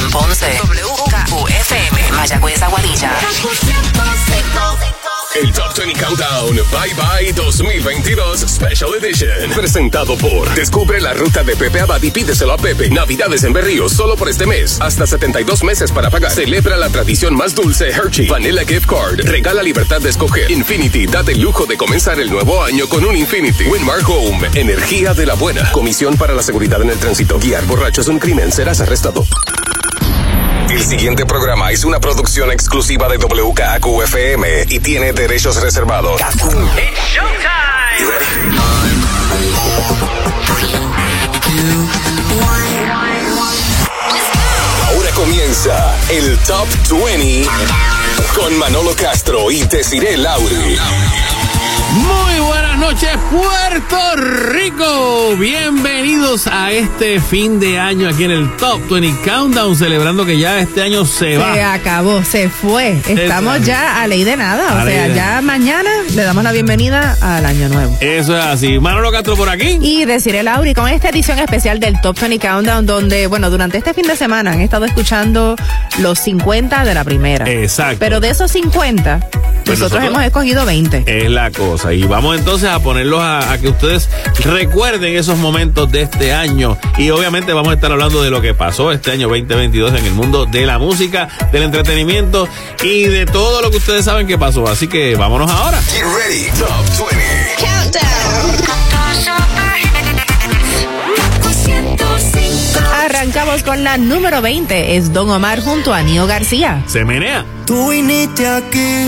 Juan Ponce. Mayagüez Aguadilla. El Top 20 Countdown Bye Bye 2022 Special Edition. Presentado por Descubre la ruta de Pepe Abad y pídeselo a Pepe. Navidades en Berríos solo por este mes. Hasta 72 meses para pagar. Celebra la tradición más dulce Hershey. Vanilla Gift Card. Regala libertad de escoger. Infinity. Date el lujo de comenzar el nuevo año con un Infinity. Winmar Home. Energía de la buena. Comisión para la seguridad en el tránsito. Guiar borracho es un crimen. Serás arrestado. El siguiente programa es una producción exclusiva de WKQFM y tiene derechos reservados. Ahora comienza el Top 20 con Manolo Castro y Desiree Lauri. Muy buenas noches, Puerto Rico. Bienvenidos a este fin de año aquí en el Top 20 Countdown, celebrando que ya este año se va. Se acabó, se fue. Estamos ya a ley de nada. A o sea, ya mañana le damos la bienvenida al año nuevo. Eso es así. Manolo Castro por aquí. Y deciré Lauri con esta edición especial del Top 20 Countdown, donde, bueno, durante este fin de semana han estado escuchando los 50 de la primera. Exacto. Pero de esos 50, nosotros, nosotros- hemos escogido 20. Es la cosa. Y vamos entonces a ponerlos a, a que ustedes recuerden esos momentos de este año. Y obviamente vamos a estar hablando de lo que pasó este año 2022 en el mundo de la música, del entretenimiento y de todo lo que ustedes saben que pasó. Así que vámonos ahora. Get ready, Top 20. Arrancamos con la número 20. Es Don Omar junto a Nio García. Se menea. Tú viniste aquí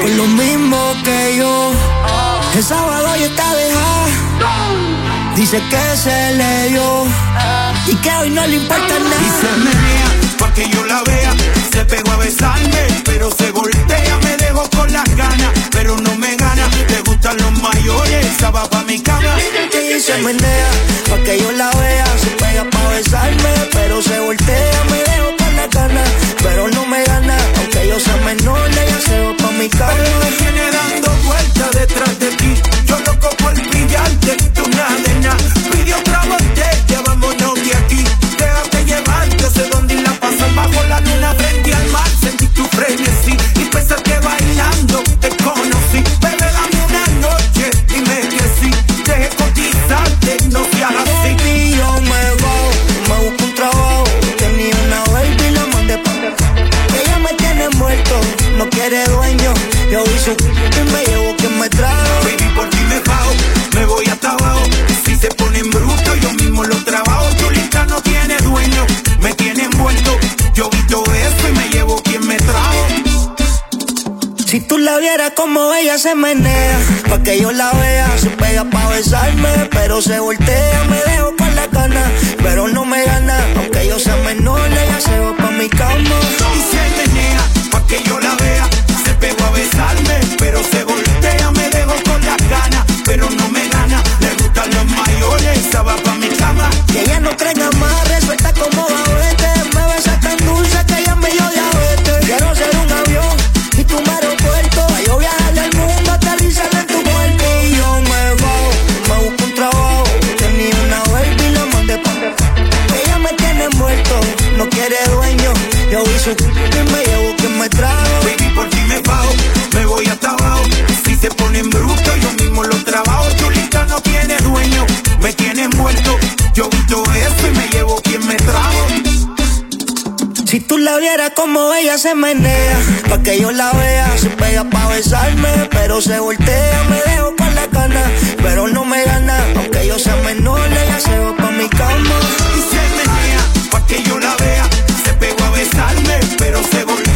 con lo mismo que yo. El sábado ya está dejada. Dice que se le dio y que hoy no le importa Y se nada. menea pa' que yo la vea. Se pegó a besarme, pero se voltea. Me dejó con las ganas, pero no me gana. Le gustan los mayores, esa va pa' mi cama. Y se menea pa' que yo la vea. Se pega pa' besarme, pero se voltea. Me dejo con la gana, pero no me gana. Aunque yo sea menor, ella se va pa' mi cama. Pero me tiene dando vueltas detrás de ti. Yo loco por brillante, quiere dueño. Yo vi su y me llevo quien me trajo. Baby, por ti me bajo, me voy hasta abajo. Si se ponen bruto, yo mismo lo trabajo. Chulita no tiene dueño, me tiene envuelto. Yo vi todo eso y me llevo quien me trajo. Si tú la vieras como ella se menea, pa' que yo la vea, se pega pa' besarme, pero se voltea, me dejo con la gana, pero no me gana, aunque yo sea menor, ella se va pa' mi cama. Y se menea, pa' que yo la besarme, pero se voltea. Me dejo con las ganas, pero no me gana. Le gustan los mayores, va pa' mi cama. Que ella no cree en amarre, suelta como babete. Como ella se menea, pa' que yo la vea, se pega pa' besarme, pero se voltea, me dejo con la gana, pero no me gana, aunque yo sea menor, ella se va pa' mi cama. Y se menea, pa' que yo la vea. Se pegó a besarme, pero se voltea.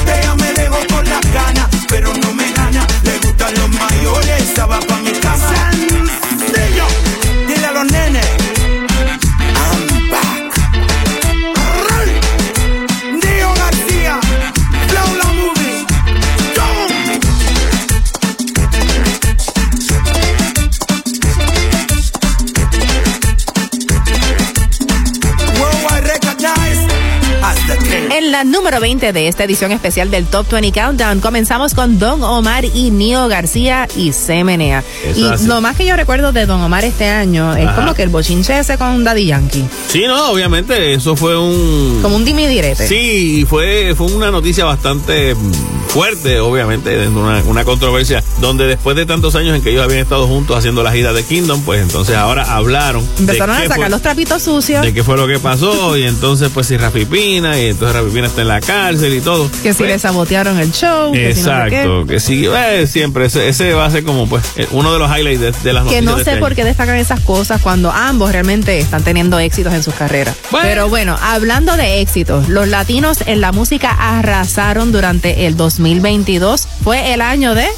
Número 20 de esta edición especial del Top 20 Countdown, comenzamos con Don Omar y Nio García y Semenea. Eso Y lo más que yo recuerdo de Don Omar este año es Ajá. como que el bochinche ese con Daddy Yankee. Sí, no, obviamente, eso fue un. Como un dimidirete. Sí, fue, fue una noticia bastante fuerte, obviamente, una, una controversia, donde después de tantos años en que ellos habían estado juntos haciendo la gira de Kingdom, pues entonces ahora hablaron. de Empezaron a sacar fue- los trapitos sucios. de qué fue lo que pasó y entonces pues si Rafi Pina y entonces Rafi Pina está en la cárcel y todo. Que si Pues, le sabotearon el show. que si no sé. Exacto, que sí, eh, siempre ese, ese va a ser como pues eh, uno de los highlights de, de las Que noticias. no de sé este por qué destacan esas cosas cuando ambos realmente están teniendo éxitos en sus carreras. Bueno. Pero bueno, hablando de éxitos, los latinos en la música arrasaron durante el 2022. Fue el año de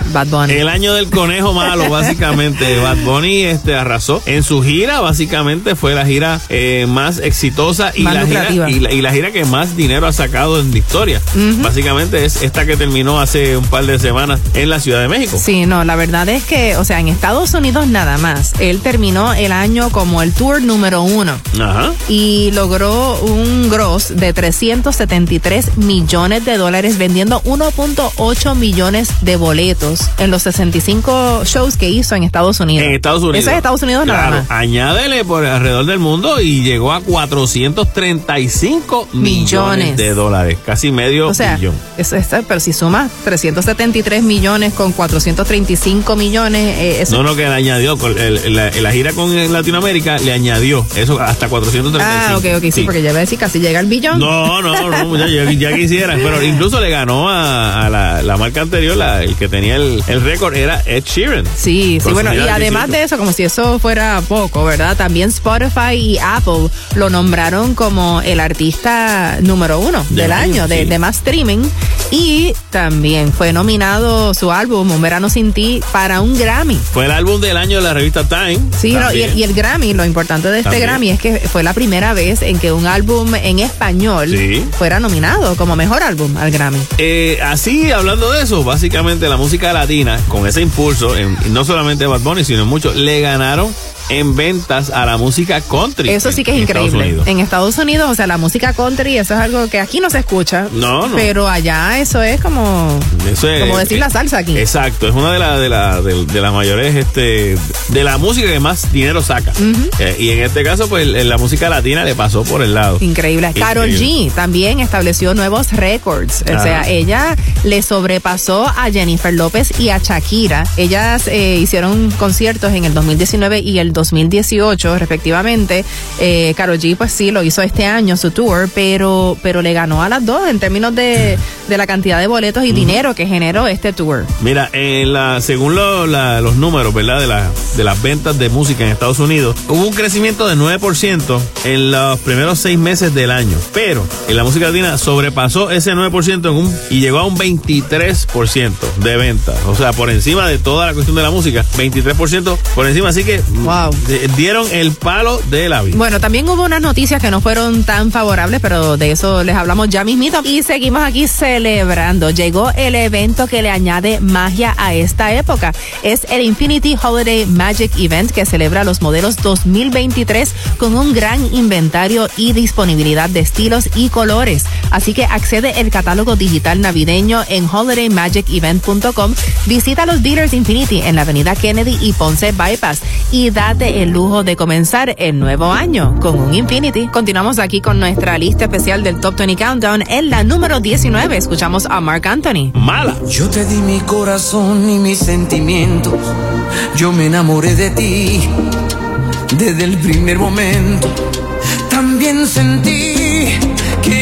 Bad Bunny. El año del conejo malo, básicamente. Bad Bunny este, arrasó. En su gira, básicamente, fue la gira eh, más exitosa y Más la, gira, lucrativa. y, la, y la gira que más dinero ha sacado en la historia. Básicamente es esta que terminó hace un par de semanas en la Ciudad de México. Sí, no, la verdad es que, o sea, en Estados Unidos nada más. Él terminó el año como el tour número uno Ajá. y logró un gross de 373 millones de dólares vendiendo 1.8 millones de boletos en los 65 shows que hizo en Estados Unidos. En Estados Unidos. Eso es Estados Unidos claro, nada más. Añádele por alrededor del mundo y llegó a 435 millones, Millones. de dólares, casi medio O sea, billón. eso, eso- pero si sumas 373 millones con 435 millones, eh, eso No, no, que le añadió, con el- la, la gira con Latinoamérica le añadió eso hasta 435. Ah, ok, ok, sí, porque ya iba a decir casi llega el billón. No, no, no, ya, ya- ya quisiera. Pero incluso le ganó a, a la, la marca anterior, la- el que tenía el, el récord era Ed Sheeran. Sí, sí, bueno, y además 18. de eso, como si eso fuera poco, ¿verdad? También Spotify y Apple lo nombraron como el artista número uno Del del, año, año, de, sí. de más streaming. Y también fue nominado su álbum Un Verano Sin Ti para un Grammy. Fue el álbum del año de la revista Time. Sí, no, y, el, y el Grammy, lo importante de este También. Grammy es que fue la primera vez en que un álbum en español Sí. fuera nominado como mejor álbum al Grammy. Eh, así, hablando de eso, básicamente la música latina, con ese impulso, en, no solamente Bad Bunny, sino en muchos, le ganaron en ventas a la música country. Eso sí que es en increíble. En Estados Unidos, o sea, la música country, eso es algo que aquí no se escucha. No, no. Pero allá eso es como, Eso es- como decir la salsa aquí. Exacto, es una de, las de, la- de, de las mayores, este, de la música que más dinero saca. Eh, y en este caso, pues la música latina le pasó por el lado. Increíble. Carol. G también estableció nuevos récords. O sea, ella le sobrepasó a Jennifer López y a Shakira. Ellas eh, hicieron conciertos en el 2019 y el 2018, respectivamente. Eh, Carol G, pues sí, lo hizo este año, su tour, pero, pero le ganó a las dos en términos de, de la cantidad de boletos y dinero que generó este tour. Mira, en la, según lo- la- los números, ¿verdad? De, la, de las ventas de música en Estados Unidos, hubo un crecimiento de 9% en los primeros seis meses del año. Pero en la música latina sobrepasó ese 9% en un, y llegó a un 23% de ventas. O sea, por encima de toda la cuestión de la música, 23% por encima. Así que Wow. de- dieron el palo de la vida. Bueno, también hubo unas noticias que no fueron tan favorables, pero de eso les hablamos ya mismito. Y seguimos aquí celebrando. Llegó el evento que le añade magia a esta época. Es el Infinity Holiday Magic Event que celebra los modelos 2023 con un gran inventario y disponibilidad de estilos y colores. Así que accede el catálogo digital navideño en holidaymagicevent.com. Visita los dealers Infinity en la avenida Kennedy y Ponce Bypass y date el lujo de comenzar el nuevo año con un Infinity. Continuamos aquí con nuestra lista especial del Top 20 Countdown. En la número 19 escuchamos a Mark Anthony. Mala. Yo te di mi corazón y mis sentimientos. Yo me enamoré de ti desde el primer momento. También sentí que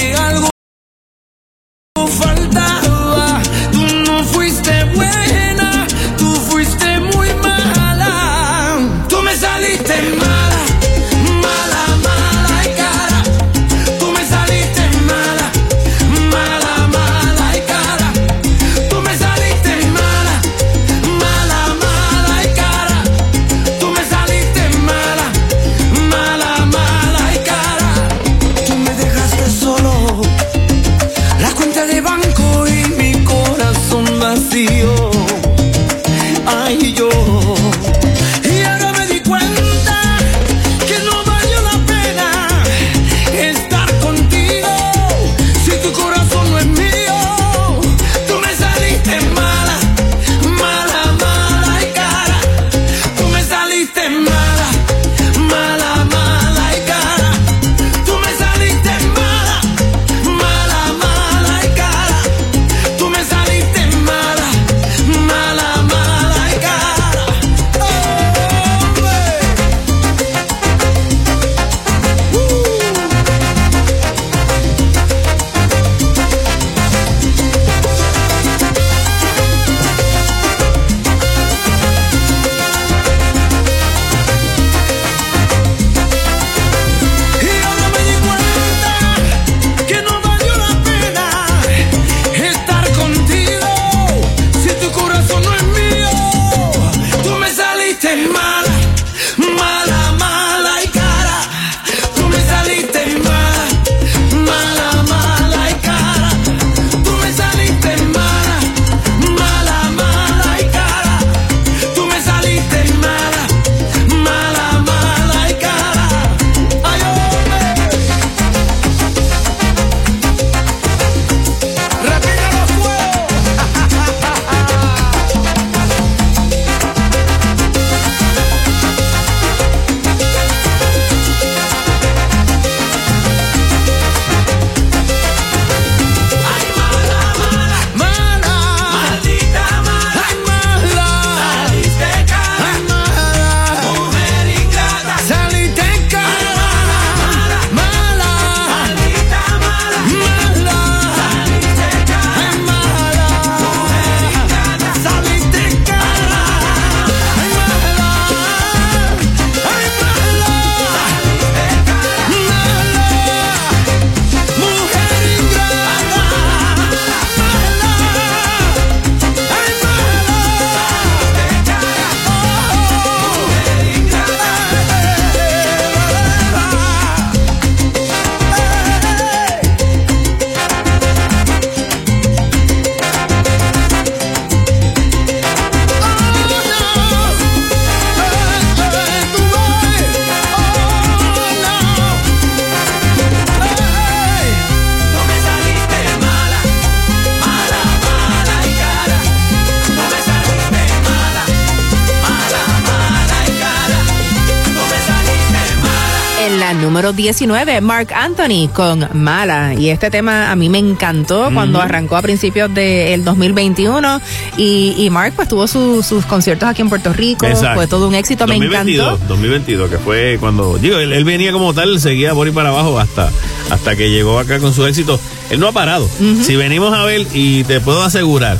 19, Mark Anthony con Mala. Y este tema a mí me encantó cuando arrancó a principios del 2021 y, y Mark pues tuvo su- sus conciertos aquí en Puerto Rico, Exacto. fue todo un éxito, me 2022, encantó. 2022, que fue cuando, digo, él, él venía como tal, seguía por ahí para abajo hasta, hasta que llegó acá con su éxito. Él no ha parado. Si venimos a ver, y te puedo asegurar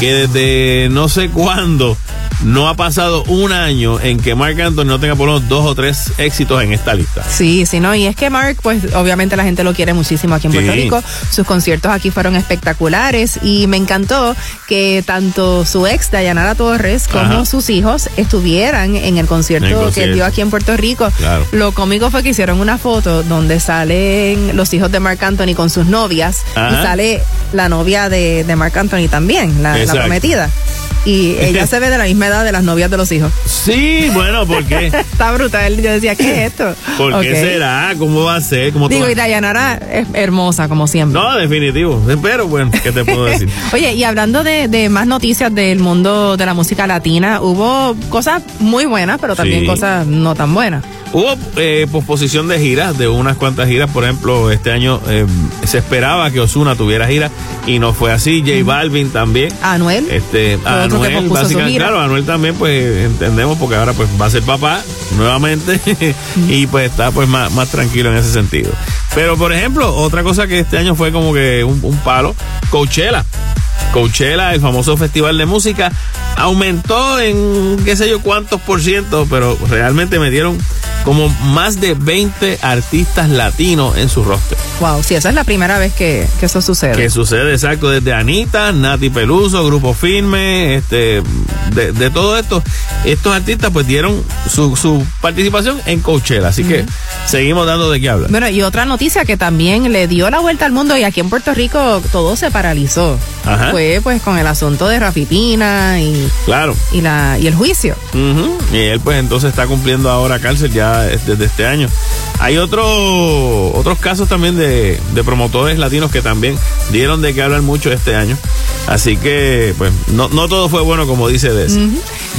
que desde no sé cuándo no ha pasado un año en que Mark Anthony no tenga por lo menos dos o tres éxitos en esta lista. Sí, sí, no, y es que Mark, pues obviamente la gente lo quiere muchísimo aquí en Sí. Puerto Rico. Sus conciertos aquí fueron espectaculares y me encantó que tanto su ex, Dayanara Torres, como Ajá. sus hijos estuvieran en el concierto, que dio aquí en Puerto Rico. Claro. Lo cómico fue que hicieron una foto donde salen los hijos de Mark Anthony con sus novias Ajá. y sale la novia de, de Mark Anthony también, la, la prometida. Y ella se ve de la misma edad de las novias de los hijos. Sí, bueno, ¿por qué? Está brutal. Yo decía, ¿qué es esto? ¿Por qué será? ¿Cómo va a ser? ¿Cómo Digo, y Dayanara es hermosa, como siempre. No, definitivo. Pero bueno, ¿qué te puedo decir? Oye, y hablando de, de más noticias del mundo de la música latina, hubo cosas muy buenas, pero también Sí. cosas no tan buenas. Hubo eh, posposición de giras, de unas cuantas giras. Por ejemplo, este año eh, se esperaba que Osuna tuviera gira y no fue así. J Balvin también. Anuel. Este, Que Anuel, su gira. claro, Anuel también, pues entendemos porque ahora pues va a ser papá nuevamente y pues está pues más, más tranquilo en ese sentido. Pero por ejemplo, otra cosa que este año fue como que un, un palo, Coachella. Coachella, el famoso festival de música, aumentó en qué sé yo cuántos por ciento, pero realmente metieron como más de 20 artistas latinos en su roster. Wow, sí, esa es la primera vez que, que eso sucede. Que sucede exacto desde Anita, Nati Peluso, Grupo Firme, este, de, de todo esto, estos artistas pues dieron su, su participación en Coachella, así que seguimos dando de qué hablar. Bueno, y otra noticia que también le dio la vuelta al mundo y aquí en Puerto Rico todo se paralizó. Ajá. Fue pues con el asunto de Rafipina y, Claro. y, la, y el juicio. Y él pues entonces está cumpliendo ahora cárcel ya es- desde este año. Hay otro, otros casos también de, de promotores latinos que también dieron de qué hablar mucho este año. Así que pues no, no todo fue bueno como dice Des.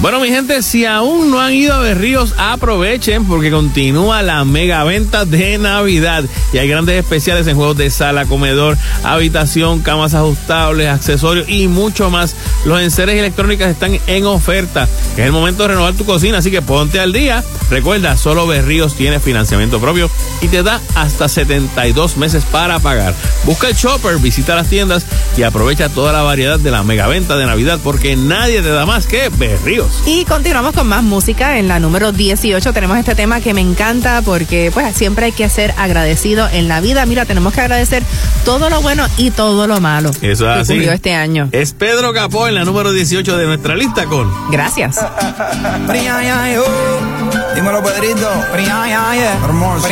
Bueno mi gente, si aún no han ido a Berríos, aprovechen porque continúa la mega venta de Navidad. Y hay grandes especiales en juegos de sala, comedor, habitación, camas ajustables, accesorios y mucho más. Los enseres electrónicas están en oferta. Es el momento de renovar tu cocina, así que ponte al día. Recuerda, solo Berríos tiene financiamiento propio y te da hasta 72 meses para pagar. Busca el shopper, visita las tiendas y aprovecha toda la variedad de la mega venta de Navidad porque nadie te da más que Berríos. Y continuamos con más música. En la número 18 tenemos este tema que me encanta porque pues siempre hay que ser agradecido en la vida. Mira, tenemos que agradecer todo lo bueno y todo lo malo Eso es así. Este año. Es Pedro Capó en la número 18 de nuestra lista con Gracias. Oh. Dímelo, Pedrito. Hermoso.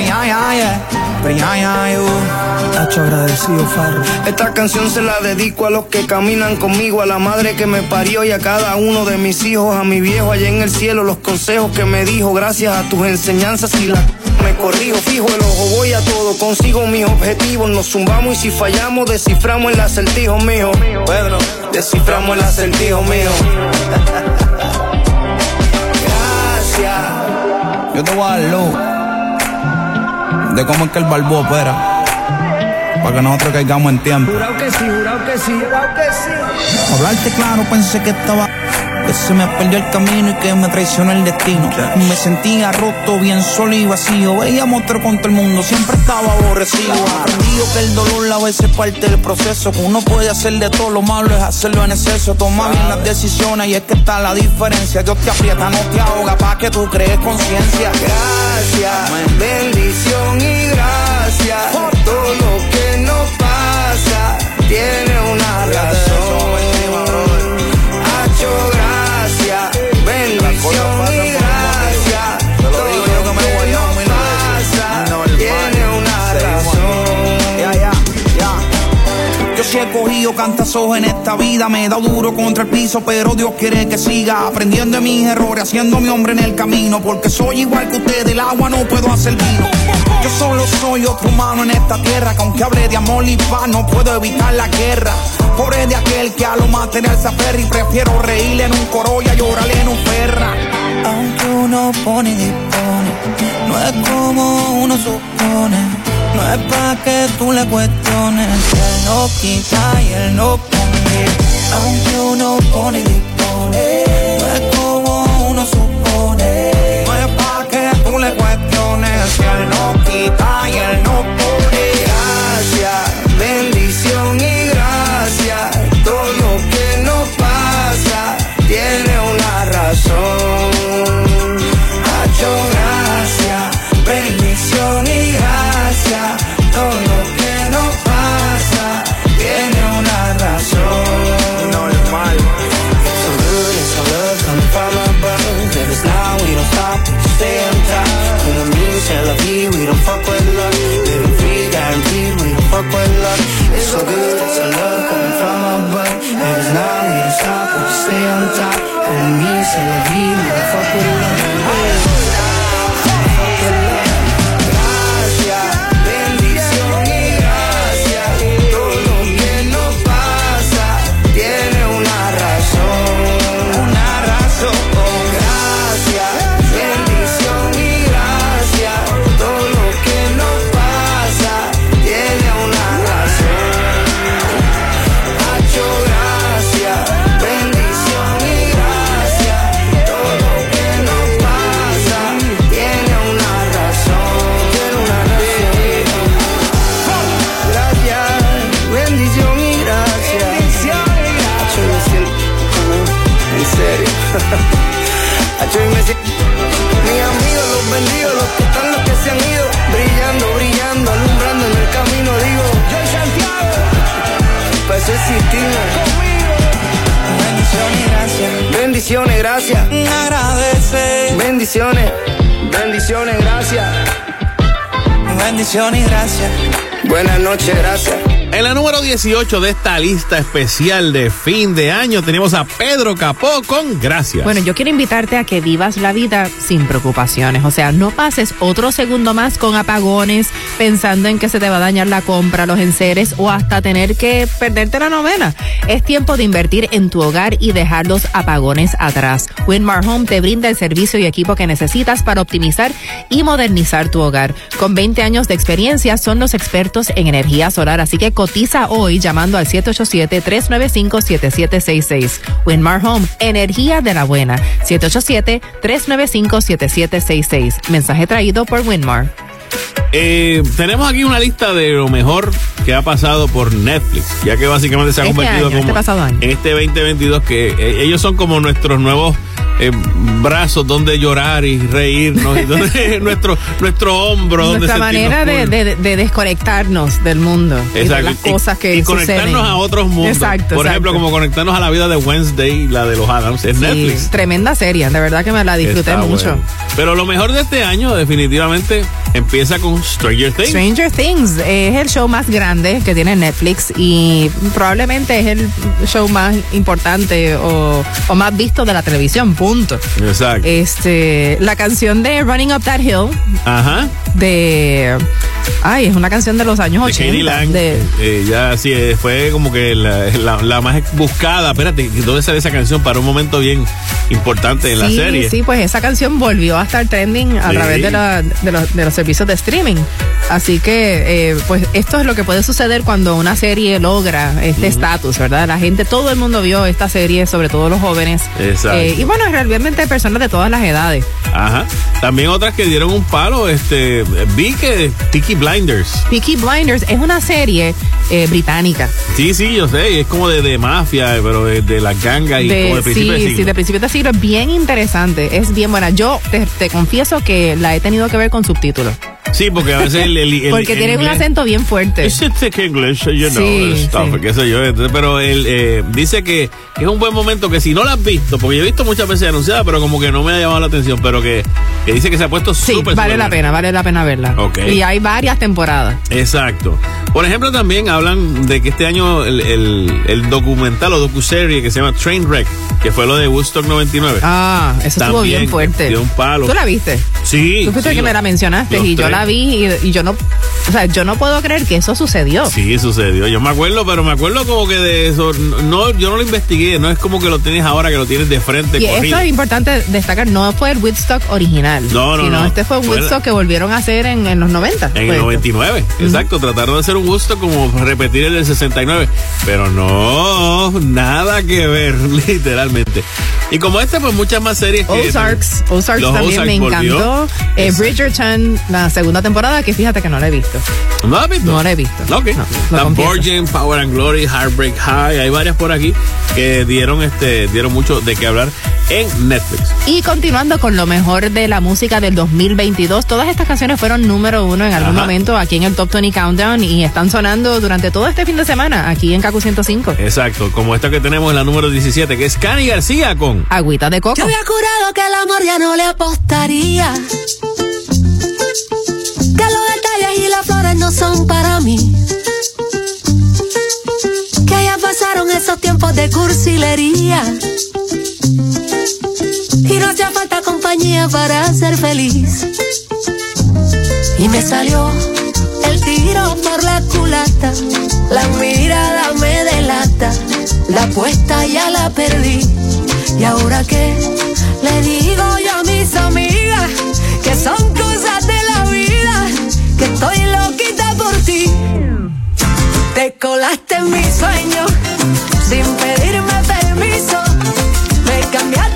Agradecido, Farro. Esta canción se la dedico a los que caminan conmigo, a la madre que me parió y a cada uno de mis hijos, a mi viejo allá en el cielo, los consejos que me dijo, gracias a tus enseñanzas y la me corrijo, fijo el ojo, voy a todo, consigo mis objetivos, nos zumbamos y si fallamos, desciframos el acertijo mío. Pedro, desciframos el acertijo mío. Gracias. Yo te voy a dar luz de cómo es que el balbo opera. Para que nosotros caigamos en tiempo. Jurado que sí, jurado que sí, jurado que sí. Hablarte claro, pensé que estaba. Que se me perdió el camino y que me traicionó el destino. Me sentía roto, bien solo y vacío. Veía monstruo con todo el mundo, siempre estaba aborrecido. Aprendido que el dolor a veces es parte del proceso. Que uno puede hacer de todo lo malo, es hacerlo en exceso. Toma bien las decisiones y es que está la diferencia. Dios te aprieta, no te ahoga, pa' que tú crees conciencia. Gracias, bendición y gracias. Todo lo que nos pasa he cogido cantazos en esta vida, me he dado duro contra el piso, pero Dios quiere que siga aprendiendo de mis errores, haciendo mi hombre en el camino, porque soy igual que usted, del agua no puedo hacer vino. Yo solo soy otro humano en esta tierra, que aunque hable de amor y paz, no puedo evitar la guerra. Pobre de aquel que a lo material se aferra y prefiero reírle en un coro y llorarle en un perra. Aunque uno pone y pone, No es como uno supone, no es pa' que tú le cuestiones. Él no quita y él no pone, aunque uno pone Bendiciones, gracias. Agradece. Bendiciones, bendiciones, gracias. Bendición y gracias. Buenas noches, gracias. En la número 18 de esta lista especial de fin de año tenemos a Pedro Capó con Gracias. Bueno, yo quiero invitarte a que vivas la vida sin preocupaciones. O sea, no pases otro segundo más con apagones, pensando en que se te va a dañar la compra, los enseres o hasta tener que perderte la novena. Es tiempo de invertir en tu hogar y dejar los apagones atrás. Winmar Home te brinda el servicio y equipo que necesitas para optimizar y modernizar tu hogar. Con 20 años de experiencia, son los expertos en energía solar, así que cotiza hoy llamando al 787-395-7766. Winmar Home, energía de la buena. 787-395-7766. Mensaje traído por Winmar. Eh, tenemos aquí una lista de lo mejor que ha pasado por Netflix, ya que básicamente se ha Este convertido año, como este año. en este 2022 que eh, ellos son como nuestros nuevos eh, brazos donde llorar y reírnos, y donde nuestro nuestro hombro donde Nuestra manera de, de- de desconectarnos del mundo y de Exacto. las Y- cosas que y conectarnos suceden. a otros mundos. Exacto, Por ejemplo, como conectarnos a la vida de Wednesday, la de los Adams, Sí, Netflix. Tremenda serie, de verdad que me la disfruté Está mucho. bueno. Pero lo mejor de este año definitivamente empieza con Stranger Things. Stranger Things es el show más grande que tiene Netflix y probablemente es el show más importante o, o más visto de la televisión, punto. Exacto. Este, la canción de Running Up That Hill Ajá. de ay, es una canción de los años de 80. Katie Lang. de- eh, ya sí, eh, fue como que la, la- la más buscada. Espérate, ¿dónde sale esa canción para un momento bien importante en la serie? Sí, pues esa canción volvió a estar trending a Sí. través de, la- de los, de los servicios de streaming. Así que, eh, pues esto es lo que puede suceder cuando una serie logra este estatus, ¿verdad? La gente, todo el mundo vio esta serie, sobre todo los jóvenes. Exacto. Eh, y bueno, realmente personas de todas las edades. Ajá. También otras que dieron un palo, este, vi que Tiki Blinders. Peaky Blinders es una serie eh, británica. Sí, sí, yo sé, es como de, de mafia, pero de, de las gangas y como de De, principio sí, de sí, siglo. de principios de siglo. Es bien interesante, es bien buena. Yo te, te confieso que la he tenido que ver con subtítulos. Sí, porque a veces el, el- el- Porque el tiene un acento bien fuerte. It's thick English, you know, Sí, stuff, sí. qué sé yo. Pero él eh, dice que, que es un buen momento que si no la has visto, porque yo he visto muchas veces anunciada, pero como que no me ha llamado la atención, pero que, que dice que se ha puesto Sí, súper, vale súper la pena, vale la pena verla. Ok. Y hay varias temporadas. Exacto. Por ejemplo, también hablan de que este año el, el, el documental o docuserie que se llama Trainwreck, que fue lo de Woodstock 99. Ah, eso estuvo bien fuerte. dio un palo. ¿Tú la viste? Sí. Tú fuiste sí, el que me la mencionaste y yo tres. La vi y, y yo no, o sea, yo no puedo creer que eso sucedió. Sí, sucedió. Yo me acuerdo, pero me acuerdo como que de eso. No, yo no lo investigué. No es como que lo tienes ahora, que lo tienes de frente. Y corrido. esto es importante destacar, no fue el Woodstock original. No, no, sino no. este fue un la- Woodstock que volvieron a hacer en, en los 90. En el este. 99, exacto. Trataron de hacer un gusto como repetir el del 69. Pero no, nada que ver, literalmente. Y como este, pues muchas más series que. Ozarks, Ozarks Los también Ozarks me volvió. encantó. Eh. Bridgerton, la segunda temporada, que fíjate que no la he visto. ¿No la has visto? No la he visto. Ok. No, lo La Power and Glory, Heartbreak High. Hay varias por aquí que dieron, este, dieron mucho de qué hablar en Netflix. Y continuando con lo mejor de la música del 2022, todas estas canciones fueron número uno en algún Ajá. momento aquí en el Top 20 Countdown y están sonando durante todo este fin de semana aquí en Kaku 105. Exacto. Como esta que tenemos en la número 17, que es Cani García con. Agüita de coco. Yo había jurado que el amor ya no le apostaría. Detalles y las flores no son para mí. Que ya pasaron esos tiempos de cursilería. Y no hacía falta compañía para ser feliz. Y me salió el tiro por la culata. La mirada me delata. La apuesta ya la perdí. ¿Y ahora qué? Le digo yo a mis amigas Te colaste en mi sueño sin pedirme permiso. Me cambiaste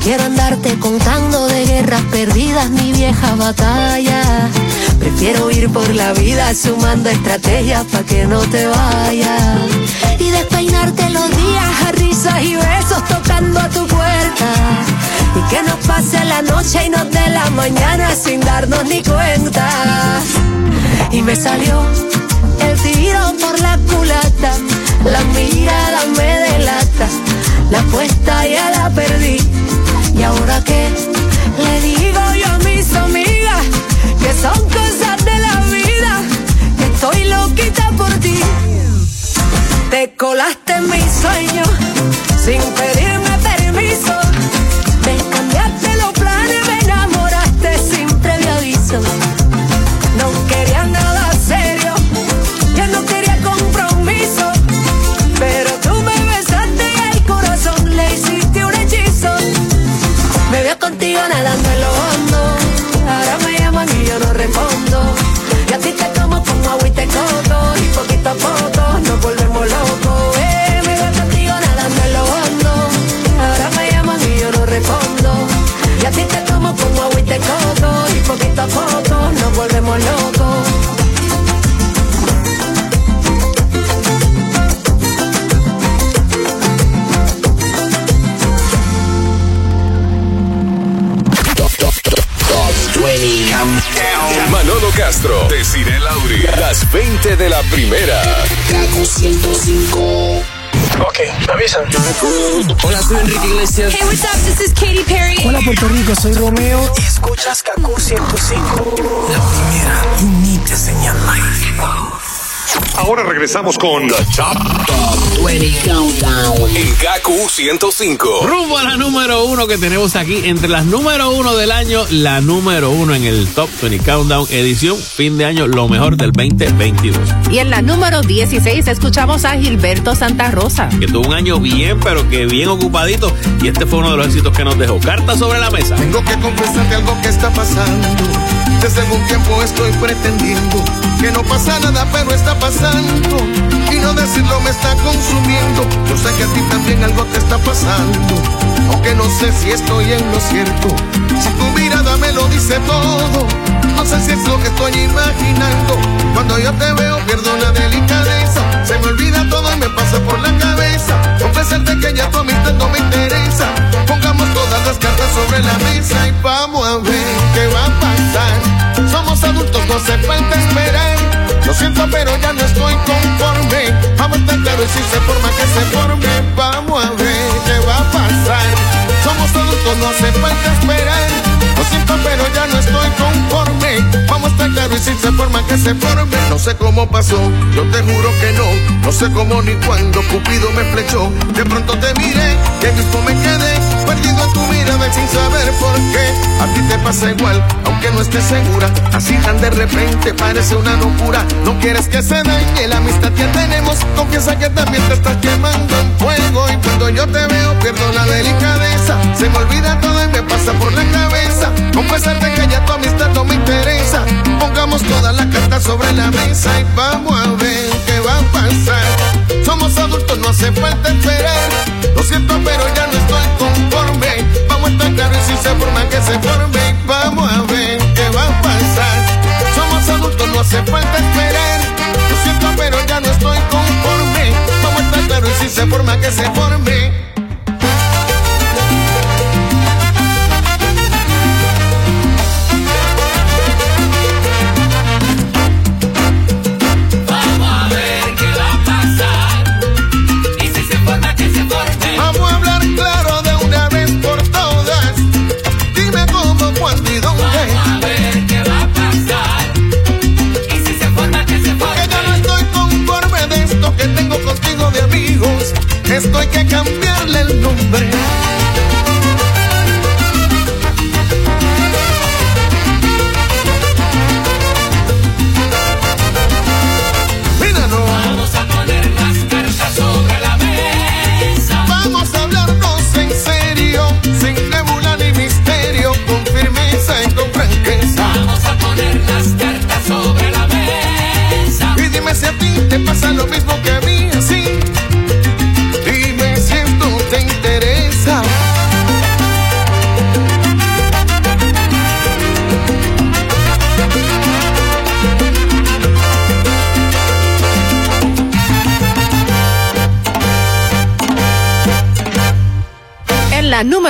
quiero andarte contando de guerras perdidas ni viejas batallas. Prefiero ir por la vida sumando estrategias para que no te vayas. Y despeinarte los días a risas y besos tocando a tu puerta. Y que nos pase la noche y nos dé la mañana sin darnos ni cuenta. Y me salió el tiro por la culata. La mirada me delata. La apuesta ya la perdí. ¿Y ahora qué? Le digo yo a mis amigas que son cosas de la vida, que estoy loquita por ti. Te colaste en mis sueños sin pedirme Manolo Castro, Desiree Lauri, las 20 de la primera. Kaku 105. Ok, avisan. Hola, soy Enrique Iglesias. Hey, what's up? This is Katy Perry. Hola, Puerto Rico, soy Romeo. Y escuchas Kaku 105. La primera y ni te señal Ahora regresamos con The Top, Top 20 Countdown. en KQ 105. Rumbo a la número uno que tenemos aquí, entre las número uno del año, la número uno en el Top 20 Countdown, edición fin de año, lo mejor del 2022. Y en la número 16 escuchamos a Gilberto Santa Rosa. Que tuvo un año bien, pero que bien ocupadito, y este fue uno de los éxitos que nos dejó. Carta sobre la mesa. Tengo que confesarte algo que está pasando. Desde algún tiempo estoy pretendiendo que no pasa nada, pero está pasando. Y no decirlo me está consumiendo. Yo sé que a ti también algo te está pasando. Aunque no sé si estoy en lo cierto. Si tu mirada me lo dice todo. no sé si es lo que estoy imaginando. Cuando yo te veo pierdo la delicadeza. Se me olvida todo y me pasa por la cabeza. Confesarte que ya tu amistad no me interesa. Pongamos todas las cartas sobre la mesa y vamos a ver qué va a pasar. Somos adultos, no hace falta esperar. Lo siento, pero ya no estoy conforme. Vamos a claro y si se forma que se forme. Vamos a ver qué va a pasar. Somos adultos, no hace falta esperar. Lo siento, pero ya no estoy conforme. Vamos a estar claro y si se forma que se forme. No sé cómo pasó, yo te juro que no. No sé cómo ni cuándo Cupido me flechó. De pronto te miré y ahí mismo me quedé perdido en tu mirada sin saber por qué. A ti te pasa igual, aunque no estés segura. Así tan de repente parece una locura. No quieres que se dañe la amistad que tenemos. Confiesa que también te estás quemando en fuego. Y cuando yo te veo, pierdo la delicadeza. Se me olvida todo y me pasa por la cabeza. Confesarte que ya tu amistad no me interesa. Pongamos todas las cartas sobre la mesa y vamos a ver qué va a pasar. Somos adultos, no hace falta esperar. Lo siento, pero ya no estoy conforme. Vamos a estar claros y si se forma que se forme. Vamos a ver qué va a pasar. Somos adultos, no hace falta esperar. Lo siento, pero ya no estoy conforme. Vamos a estar claros y si se forma que se forme.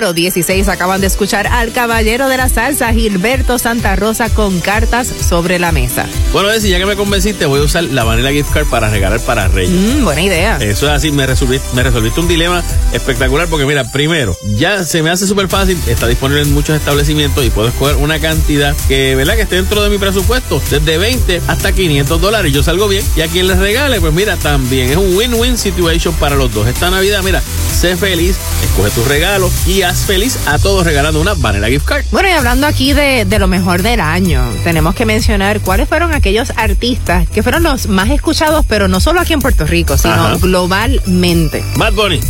Número 16 acaban de escuchar al caballero de la salsa, Gilberto Santa Rosa, con cartas sobre la mesa. Bueno, Desi, ya que me convenciste, voy a usar la Vanilla Gift Card para regalar para Reyes. Mm, buena idea. Eso es así, me resolviste, me resolviste un dilema espectacular porque mira, primero, ya se me hace súper fácil, está disponible en muchos establecimientos y puedo escoger una cantidad que, ¿verdad? Que esté dentro de mi presupuesto, desde 20 hasta 500 dólares. Yo salgo bien y a quien les regale, pues mira, también es un win-win situation para los dos. Esta Navidad, mira, sé feliz, escoge tus regalos y haz feliz a todos regalando una Vanilla Gift Card. Bueno, y hablando aquí de, de lo mejor del año, tenemos que mencionar cuáles fueron aquellos artistas que fueron los más escuchados, pero no solo aquí en Puerto Rico, sino Ajá. globalmente. Bad Bunny.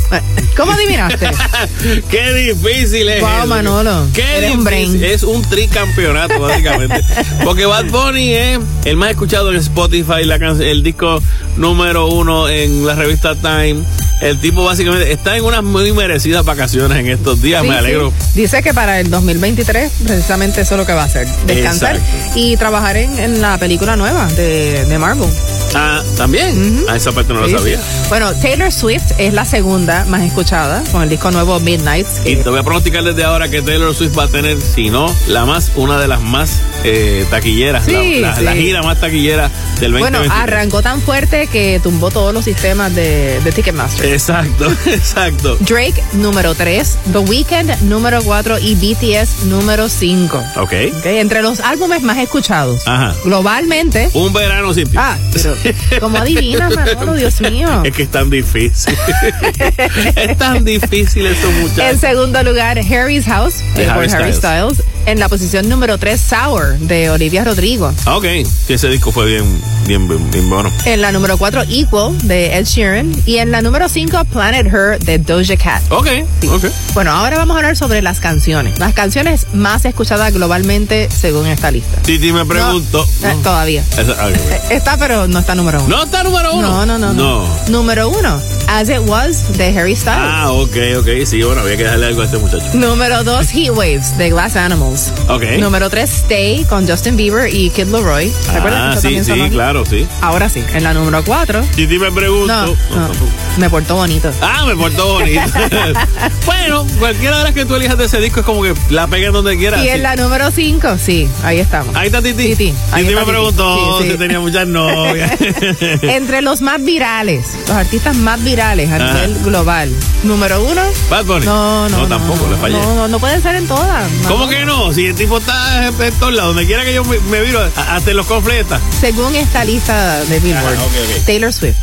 ¿Cómo adivinaste? Qué difícil es. Wow, eso. Manolo, Qué difícil. Es un tricampeonato, básicamente. Porque Bad Bunny es el más escuchado en Spotify, la el disco número uno en la revista Time. El tipo básicamente está en unas muy merecidas vacaciones en estos días. Sí, Me alegro. sí. Dice que para el 2023, precisamente eso es lo que va a hacer: descansar Exacto. y trabajar en, en la película nueva de, de Marvel. Ah, también. A esa parte no Sí, lo sabía. Bueno, Taylor Swift es la segunda más escuchada con el disco nuevo Midnights. Y te voy a pronosticar desde ahora que Taylor Swift va a tener, si no, la más, una de las más eh, taquilleras, Sí, la, la- sí. la gira más taquillera del 2023. Bueno, arrancó tan fuerte que tumbó todos los sistemas de, de Ticketmaster. Exacto, exacto. Drake número 3, The Weeknd número 4 y BTS número 5. Ok. Entre los álbumes más escuchados. Ajá. Globalmente. Un verano sin ti. Ah, pero ¿cómo adivinas, Manolo? Dios mío. Es que es tan difícil. es tan difícil eso, En muchachos. segundo lugar, Harry's House eh, por Harry Harry Styles. En la posición número 3, Sour de Olivia Rodrigo. Ah, Ok, sí, ese disco fue bien, bien, bien, bien bueno. En la número 4, Equal de Ed Sheeran. Y en la número 5, Planet Her de Doja Cat. Ok, ok. Bueno, ahora vamos a hablar sobre las canciones. Las canciones más escuchadas globalmente según esta lista. Titi me pregunto. Eh, todavía. Esa- ah, ok. Está, pero no está número uno. ¿No está número uno? No, no, no, no. No. Número uno, As It Was de Harry Styles. Ah, ok, ok. Sí, bueno, había que darle algo a este muchacho. Número dos, Heat Waves de Glass Animals. 2. Ok. Número 3, Stay con Justin Bieber y Kid Leroy. ¿Te acuerdas? Ah, sí, sí, sonó claro, sí. Ahora sí, en la número 4. Si ti me pregunto. No, No, no, tampoco. me portó bonito. Ah, me portó bonito. bueno, cualquiera de las que tú elijas de ese disco es como que la pegan donde quieras. Y en la número 5, sí, ahí estamos. Ahí está Titi. Titi. ahí Titi me preguntó Sí, sí. si tenía muchas novias. Entre los más virales, los artistas más virales a Ajá. nivel global. Número uno. Bad Bunny. No, no, No, tampoco, le fallé. No, no, no puede ser en todas. no. ¿Cómo que no? Si el tipo está en en todos lados, donde quiera que yo me, me viro, hasta en los confletas. Según esta lista de Billboard, Ah. Taylor Swift.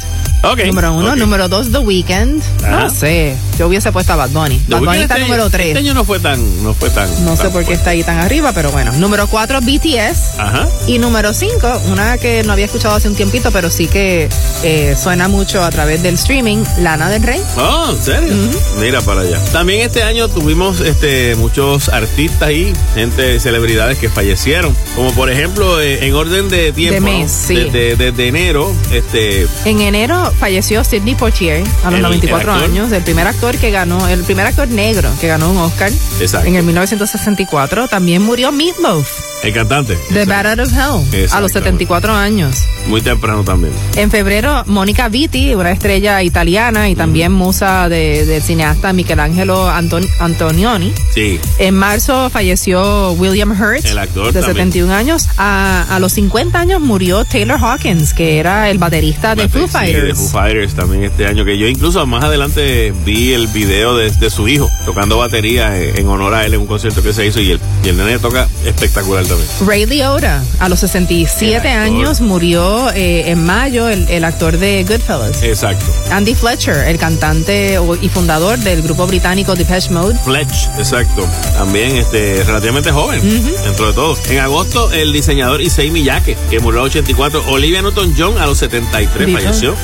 Número uno. Número dos, The Weeknd. Ajá. No sé. Yo hubiese puesto a Bad Bunny. The Bad Bunny está este- número tres. Este año no fue tan, no fue tan. No sé por qué está ahí tan arriba, pero bueno. Número cuatro, BTS. Ajá. Y número 5, una que no había escuchado hace un tiempito, pero sí que eh, suena mucho a través del streaming, Lana del Rey. Oh, ¿en serio? Mira para allá. También este año tuvimos este muchos artistas y gente, celebridades que fallecieron. Como por ejemplo, eh, en orden de tiempo. De mes, sí. Desde, desde enero, este. En enero falleció Sidney Poitier a los El- 94 el actor. años, el primer actor que ganó, el primer actor negro que ganó un Oscar Exacto. en el 1964. También murió Meatloaf, El cantante. The. Bad Out of Hell, a los Exactamente. 74 años. Muy temprano también. En febrero, Mónica Vitti, una estrella italiana y también musa de- del cineasta Michelangelo Anton- Antonioni. Sí. En marzo falleció William Hurt, El actor de también. 71 años. A, a los 50 años murió Taylor Hawkins, que era el baterista de Foo Sí, Fighters. de Foo Fighters también este año. Que yo incluso más adelante vi el video de, de su hijo tocando batería en, en honor a él en un concierto que se hizo y el, y el nene toca espectacular también. Ray Liotta, a los 67 El actor. años, murió eh, en mayo el, el actor de Goodfellas. Exacto. Andy Fletcher, el cantante y fundador del grupo británico Depeche Mode. Fletch, exacto. También este, relativamente joven, dentro de todo. En agosto, el diseñador Issei Miyake, que murió a los 84. Olivia Newton-John a los 73 Viva. falleció.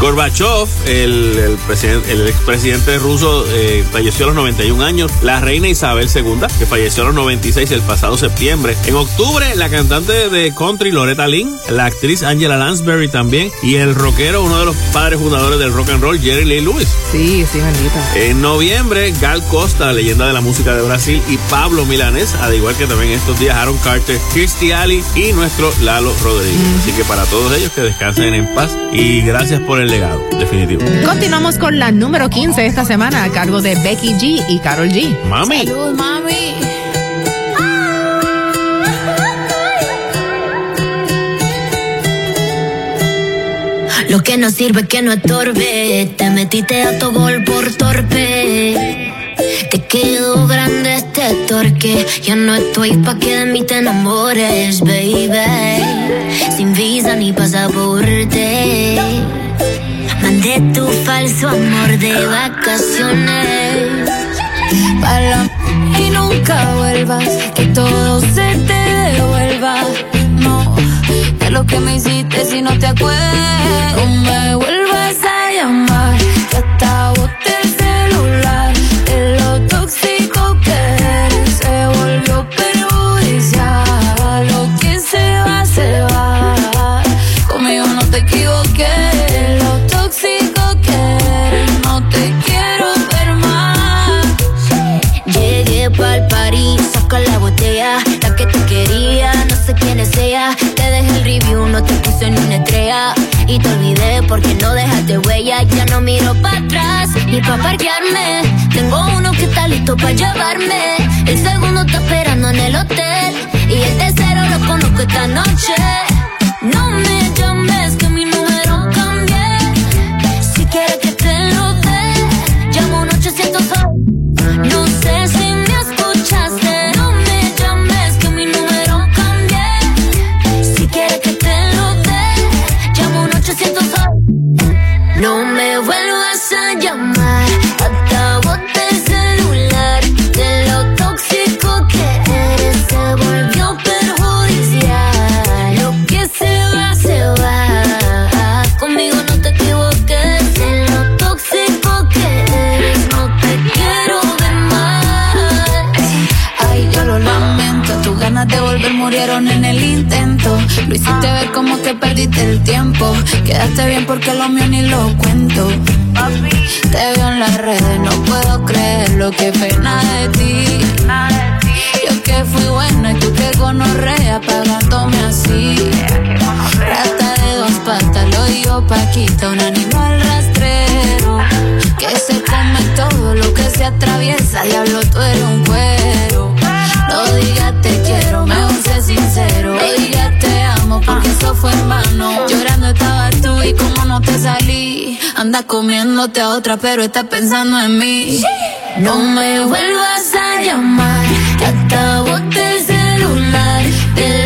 Gorbachev, el, el, el expresidente ruso, eh, falleció a los 91 años. La reina Isabel II, que falleció a los 96 el pasado septiembre. En octubre, la cantante de country Loretta Lynn, la actriz Angela Lansbury también, y el rockero, uno de los padres fundadores del rock and roll, Jerry Lee Lewis. Sí, sí, bendita. En noviembre, Gal Costa, leyenda de la música de Brasil, y Pablo Milanés, al igual que también estos días Aaron Carter, Kirstie Alley y nuestro Lalo Rodríguez. Así que para todos ellos que descansen en paz y gracias por el legado, definitivo. Continuamos con la número 15 esta semana a cargo de Becky G y Carol G. Mami. Salud, mami. Lo que no sirve que no estorbe. Te metiste a tu gol por torpe. Te quedó grande este torque. Ya no estoy pa' que de mí te enamores, baby. Sin visa ni pasaporte. Mandé tu falso amor de vacaciones. Para y nunca vuelvas, que todo se te devuelva. No, de lo que me hiciste si no te acuerdas. Comiéndote a otra, pero estás pensando en mí. No me vuelvas a llamar, que acabo el celular. De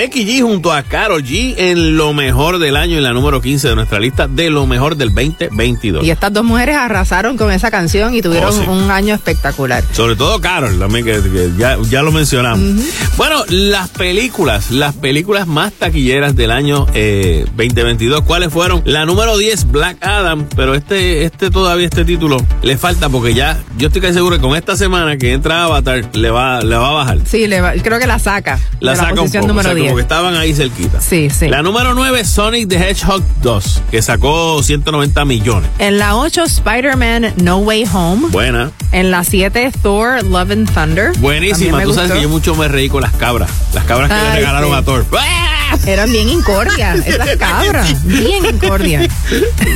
Becky G junto a Carol G en lo mejor del año en la número 15 de nuestra lista de lo mejor del 2022. Y estas dos mujeres arrasaron con esa canción y tuvieron Oh, sí. un año espectacular. Sobre todo Carol, también que, que ya, ya lo mencionamos. Bueno, las películas, las películas más taquilleras del año eh, 2022, ¿cuáles fueron? La número 10, Black Adam, pero este, este todavía este título le falta porque ya, yo estoy casi seguro que con esta semana que entra Avatar le va, le va a bajar. Sí, le va- creo que la saca. La de saca la un posición poco, número o sea, 10. Estaban ahí cerquita. Sí, sí. La número 9, Sonic the Hedgehog 2, que sacó 190 millones. En la 8, Spider-Man No Way Home. Buena. En la 7, Thor Love and Thunder. Buenísima. Tú sabes que yo mucho me reí con las cabras. Las cabras que le regalaron sí. a Thor. Eran bien incordias, esas cabras. Bien incordias.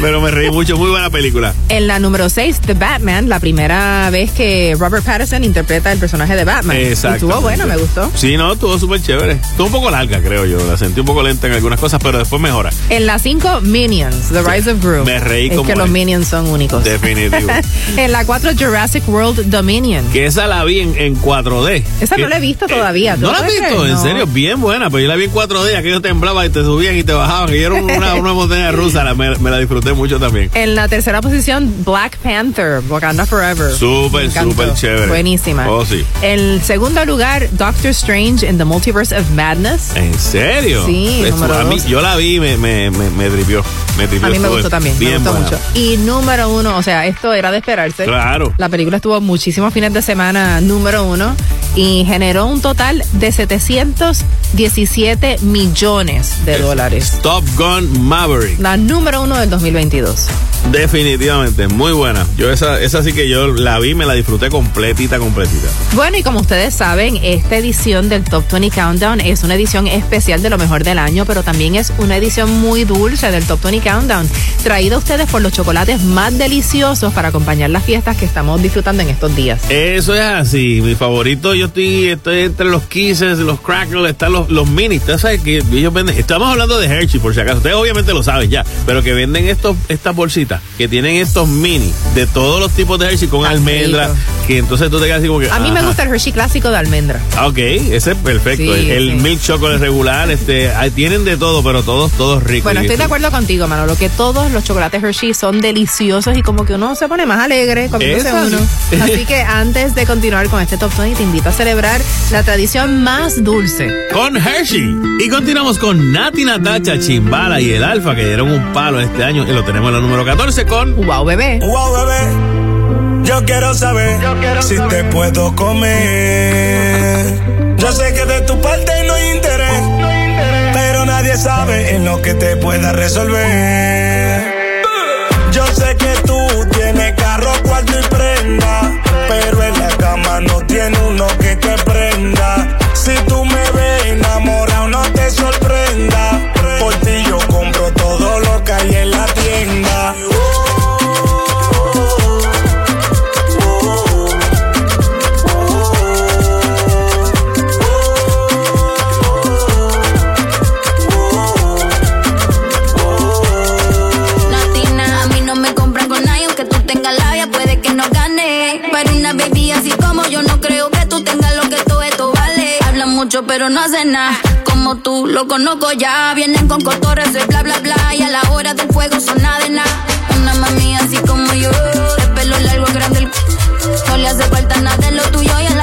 Pero me reí mucho. Muy buena película. En la número 6, The Batman, la primera vez que Robert Pattinson interpreta el personaje de Batman. Exacto. Estuvo bueno, me gustó. Sí, no, estuvo súper chévere. Estuvo un poco larga, creo yo. La sentí un poco lenta en algunas cosas, pero después mejora. En la 5, Minions, The Rise of Gru. Me reí Es como que los. Minions son únicos. Definitivo. en la 4, Jurassic World Dominion. que esa la vi en, en 4D. Esa Que- no la he visto todavía. ¿tú ¿No la has visto? En serio, bien buena. Pero yo la vi en 4D. Aquello temblaba y te subían y te bajaban. Y era una, una montaña rusa. La- me, me la disfruté mucho también. En la tercera posición, Black Panther, Wakanda Forever. Súper, súper chévere. Buenísima. Oh, sí. En segundo lugar, Doctor Strange in the Multiverse of Madness. ¿En serio? Sí, número a mí, dos. yo la vi y me, me, me, me tripió. Me tripió. A mí me gustó también, me gustó buena. mucho. Y número uno, o sea, esto era de esperarse. Claro. La película estuvo muchísimos fines de semana número uno y generó un total de 717 millones de dólares. Top Gun Maverick. La número uno del 2022. Definitivamente, muy buena. Yo esa, esa sí que yo la vi, me la disfruté completita, completita. Bueno, y como ustedes saben, esta edición del Top 20 Countdown es una edición especial de lo mejor del año, pero también es una edición muy dulce del Top 20 Countdown, traída a ustedes por los chocolates más deliciosos para acompañar las fiestas que estamos disfrutando en estos días. Eso es así, mi favorito, yo estoy, estoy entre los Kisses, los Crackles, están los, los mini. Ustedes saben que ellos venden, estamos hablando de Hershey por si acaso, ustedes obviamente lo saben ya, pero que venden estos, estas bolsitas, que tienen estos mini de todos los tipos de Hershey con almendra, que entonces tú te quedas así como que... A mí me gusta el Hershey clásico de almendra. Ah, Ok, ese es perfecto. Sí, el el sí. milk chocolate regular, este, ahí tienen de todo, pero todos, todos ricos. Bueno, estoy de acuerdo contigo, Manolo, que todos los chocolates Hershey son deliciosos y como que uno se pone más alegre comiéndose uno. Así que antes de continuar con este Top 20, te invito a celebrar la tradición más dulce. con Hershey. Y continuamos con Nati Natacha, Chimbala y el Alfa, que dieron un palo este año y lo tenemos en la número 14 con Wow Bebé. Wow, bebé, yo quiero saber si te puedo comer. Yo sé que de tu parte no sabe en lo que te pueda resolver. Yo sé que tú tienes carro, cuarto y prenda, pero en la cama no tiene uno que te prenda. Si tú pero no hacen nada. Como tú, lo conozco ya. Vienen con cotorres de bla bla bla. Y a la hora del fuego son nada de nada. Una mami así como yo. De pelo largo, grande el No le hace falta nada de lo tuyo. Y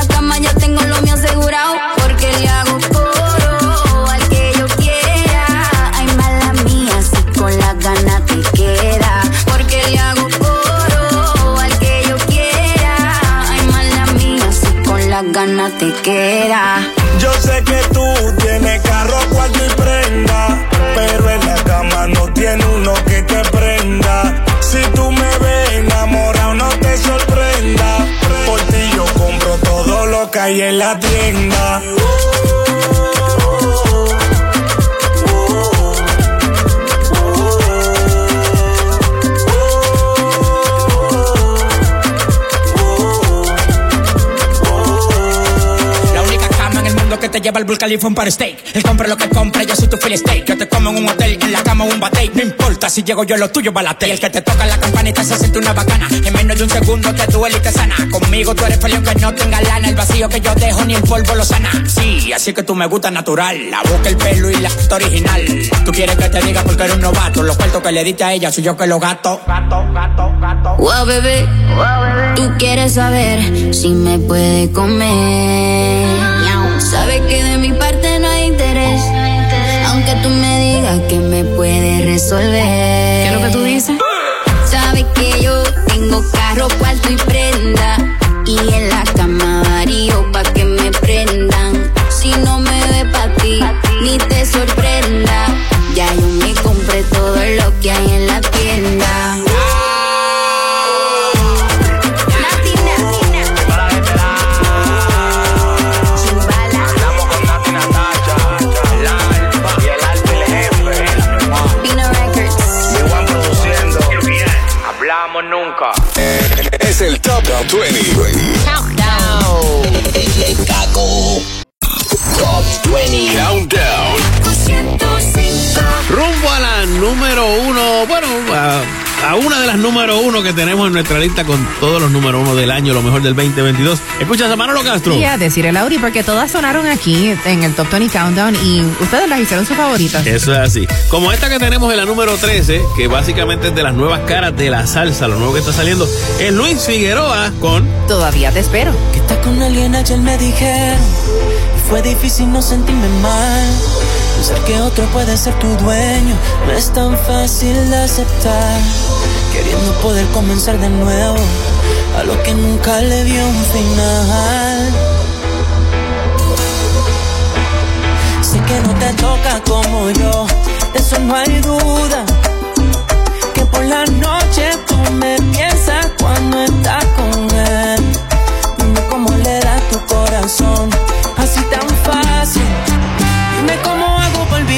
las te queda. Yo sé que tú tienes carro, cuarto y prenda, pero en la cama no tiene uno que te prenda. Si tú me ves enamorado, no te sorprenda. Por ti yo compro todo lo que hay en la tienda. Te lleva al Burj Khalifa un par steak. Él compra lo que compra, yo soy tu fill steak. Yo te como en un hotel, en la cama un bate. No importa si llego yo, lo tuyo balate. Y el que te toca la campanita se siente una bacana. En menos de un segundo te duele y te sana. Conmigo tú eres peleón que no tenga lana. El vacío que yo dejo ni el polvo lo sana. Sí, así que tú me gusta natural. La boca, el pelo y la foto original. Tú quieres que te diga porque eres un novato. Los cuartos que le diste a ella soy yo que los gato. Gato, gato, gato. Wow, bebé, tú quieres saber si me puede comer. Sabes que de mi parte no hay interés. Aunque tú me digas que me puedes resolver. ¿Qué es lo que tú dices? Sabes que yo tengo carro, cuarto y prenda. Y en la cama varío pa' que me prendan. Si no me ve pa' ti, ni te sorprenda. El Top 20. Top 20. Countdown. Rumbo a la número uno, bueno, a, a una de las número uno que tenemos en nuestra lista con todos los número uno del año, lo mejor del 2022. Escuchas a Manolo Castro. Y a decir el Auri, porque todas sonaron aquí en el Top 20 Countdown y ustedes las hicieron sus favoritas. Eso es así. Como esta que tenemos en la número 13, que básicamente es de las nuevas caras de la salsa, lo nuevo que está saliendo, es Luis Figueroa con Todavía te espero. Que estás con alguien ayer me dijeron y fue difícil no sentirme mal. Pensar que otro puede ser tu dueño no es tan fácil de aceptar. Queriendo poder comenzar de nuevo a lo que nunca le dio un final. Sé que no te toca como yo, de eso no hay duda. Que por la noche tú me piensas cuando estás con él. Dime cómo le da tu corazón,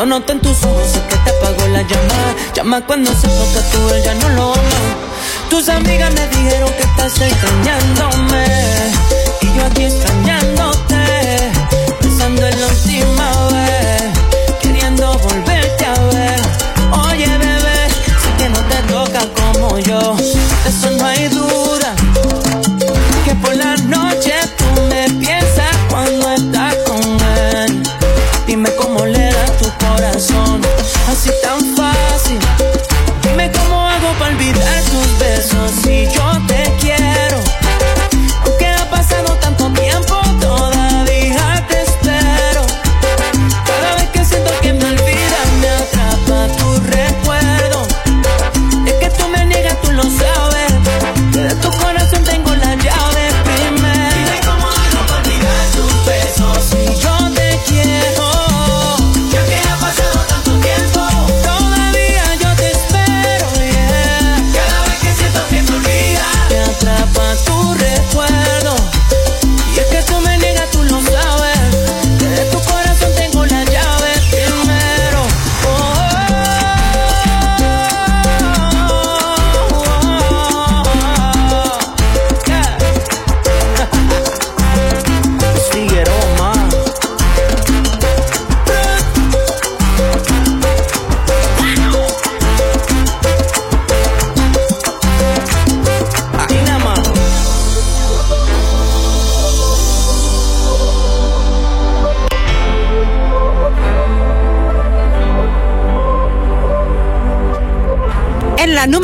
Lo noto en tus ojos, que te apagó la llama. Llama cuando se toca tú, él ya no lo ama. Tus amigas me dijeron que estás extrañándome. Y yo aquí extrañándote.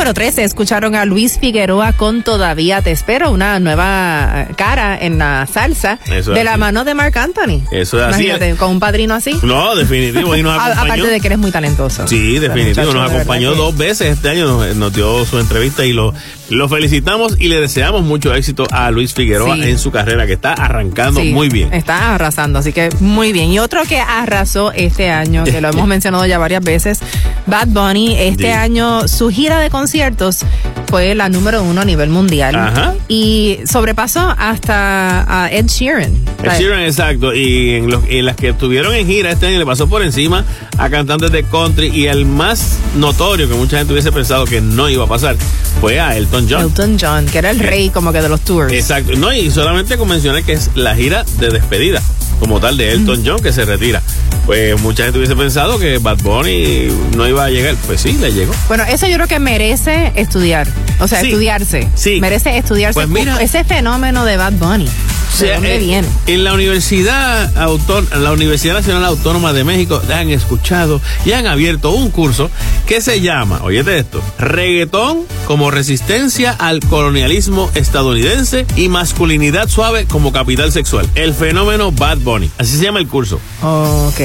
Número 13 escucharon a Luis Figueroa con Todavía Te Espero, una nueva eh, cara en la salsa Eso de la mano de Marc Anthony. Eso es así. Con un padrino así. No, definitivo. Y nos A- acompañó. aparte de que eres muy talentoso. Sí, definitivo. Nos acompañó que- dos veces este año, nos, nos dio su entrevista y lo, lo felicitamos y le deseamos mucho éxito a Luis Figueroa Sí. en su carrera que está arrancando Sí, muy bien. Está arrasando, así que muy bien. Y otro que arrasó este año, que lo hemos mencionado ya varias veces, Bad Bunny, este año su gira de conciertos fue la número uno a nivel mundial. Ajá. Y sobrepasó hasta a Ed Sheeran. Ed Sheeran, exacto. Y en, los- en las que estuvieron en gira este año le pasó por encima a cantantes de country y el más notorio que mucha gente hubiese pensado que no iba a pasar fue a Elton John. Elton John, que era el rey como que de los tours. Exacto. No, y solamente con mencionar que es la gira de despedida, como tal, de Elton John, que se retira. Pues mucha gente hubiese pensado que Bad Bunny no iba a llegar. Pues sí, le llegó. Bueno, eso yo creo que merece estudiar. O sea, Sí, estudiarse. sí. Merece estudiarse Pues mira- ese fenómeno de Bad Bunny. ¿De O sea, dónde eh, viene? En la Universidad Autónoma, la Universidad Nacional Autónoma de México han escuchado y han abierto un curso que se llama, oyete esto, reggaetón como resistencia al colonialismo estadounidense y masculinidad suave como capital sexual. El fenómeno Bad Bunny. Así se llama el curso. Ok.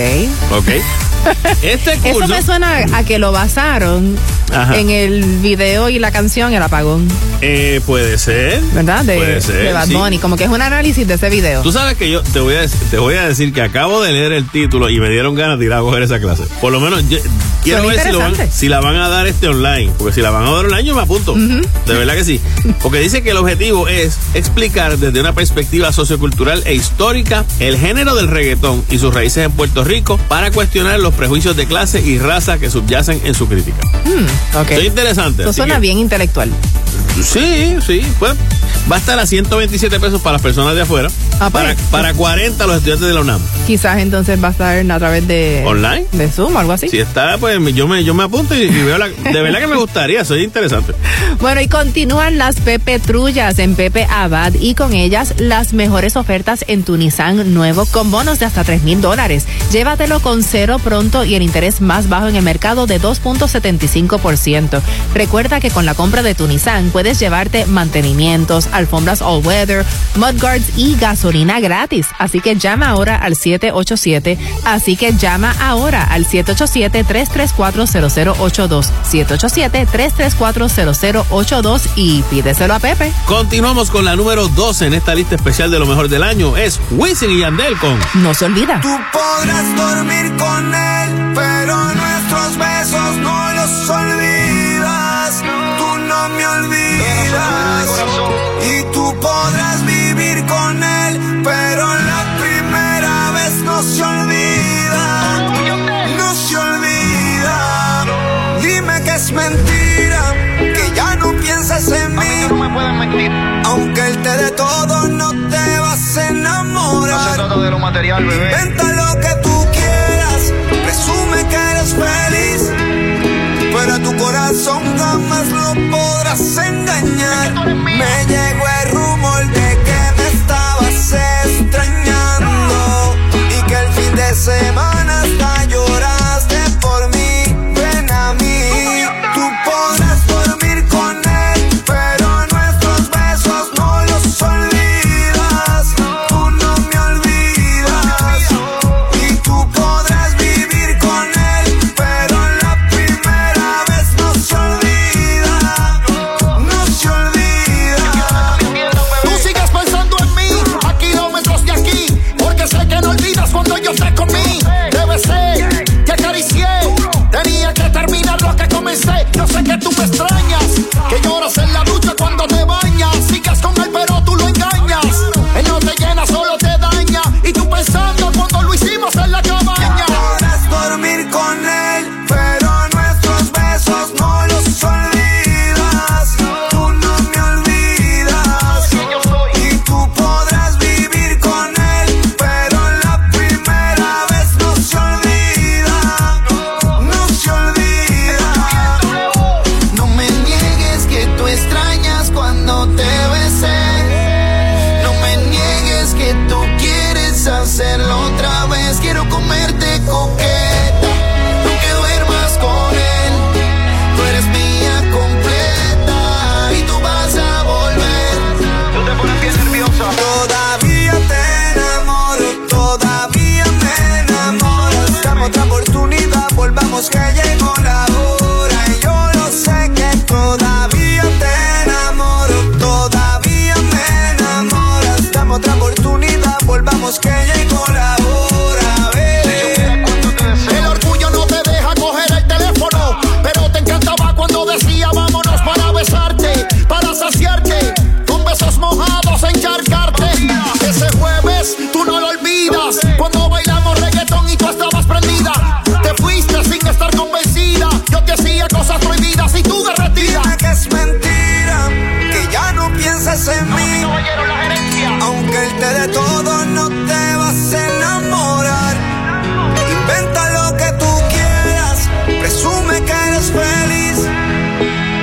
¿Ok? Este curso. Eso me suena a que lo basaron Ajá. en el video y la canción El Apagón, Eh, puede ser. ¿verdad? De, Puede ser, de Bad sí. Bunny. Como que es un análisis de ese video. Tú sabes que yo te voy, a, te voy a decir que acabo de leer el título y me dieron ganas de ir a coger esa clase. Por lo menos yo- quiero ver si, lo van, interesante. si la van a dar este online. Porque si la van a dar online yo me apunto. De verdad que sí. Porque dice que el objetivo es explicar desde una perspectiva sociocultural e histórica el género del reggaetón y sus raíces en Puerto Rico para cuestionar los prejuicios de clase y raza que subyacen en su crítica. Mm, ok. Eso es interesante. Eso suena que- bien intelectual. Sí, sí. Pues va a estar a 127 pesos para las personas de afuera. Ah, pues. para, para 40 los estudiantes de la UNAM. Quizás entonces va a estar a través de... ¿Online? De Zoom o algo así. Si está, pues yo me, yo me apunto y, y veo la. De verdad que me gustaría, soy interesante. Bueno, y continúan las Pepe Trullas en Pepe Abad y con ellas las mejores ofertas en tu Nissan nuevo con bonos de hasta 3 mil dólares. Llévatelo con cero pronto y el interés más bajo en el mercado de 2.75%. Recuerda que con la compra de tu Nissan puedes llevarte mantenimientos, alfombras all weather, mudguards y gasolina gratis. Así que llama ahora al 787. Así que llama ahora al 787-334-0082. 787-334-0082 y pídeselo a Pepe. Continuamos con la número 12 en esta lista especial de lo mejor del año. Es Wisin y Yandel con. No se olvida. Tú podrás dormir con él, pero nuestros besos no los olvidas. Tú no me olvidas. Y tú podrás vivir con él, pero la primera vez no se olvida. No se olvida. Dime que es mentira, que ya no piensas en mí. Aunque él te dé todo, no te vas a enamorar. No se trata de lo material, bebé. Inventa lo que tú quieras, presume que eres feliz. Corazón jamás lo podrás engañar. Me llegó el rumor de que me estabas extrañando. En mí. Aunque él te dé todo, no te vas a enamorar. Inventa lo que tú quieras, presume que eres feliz.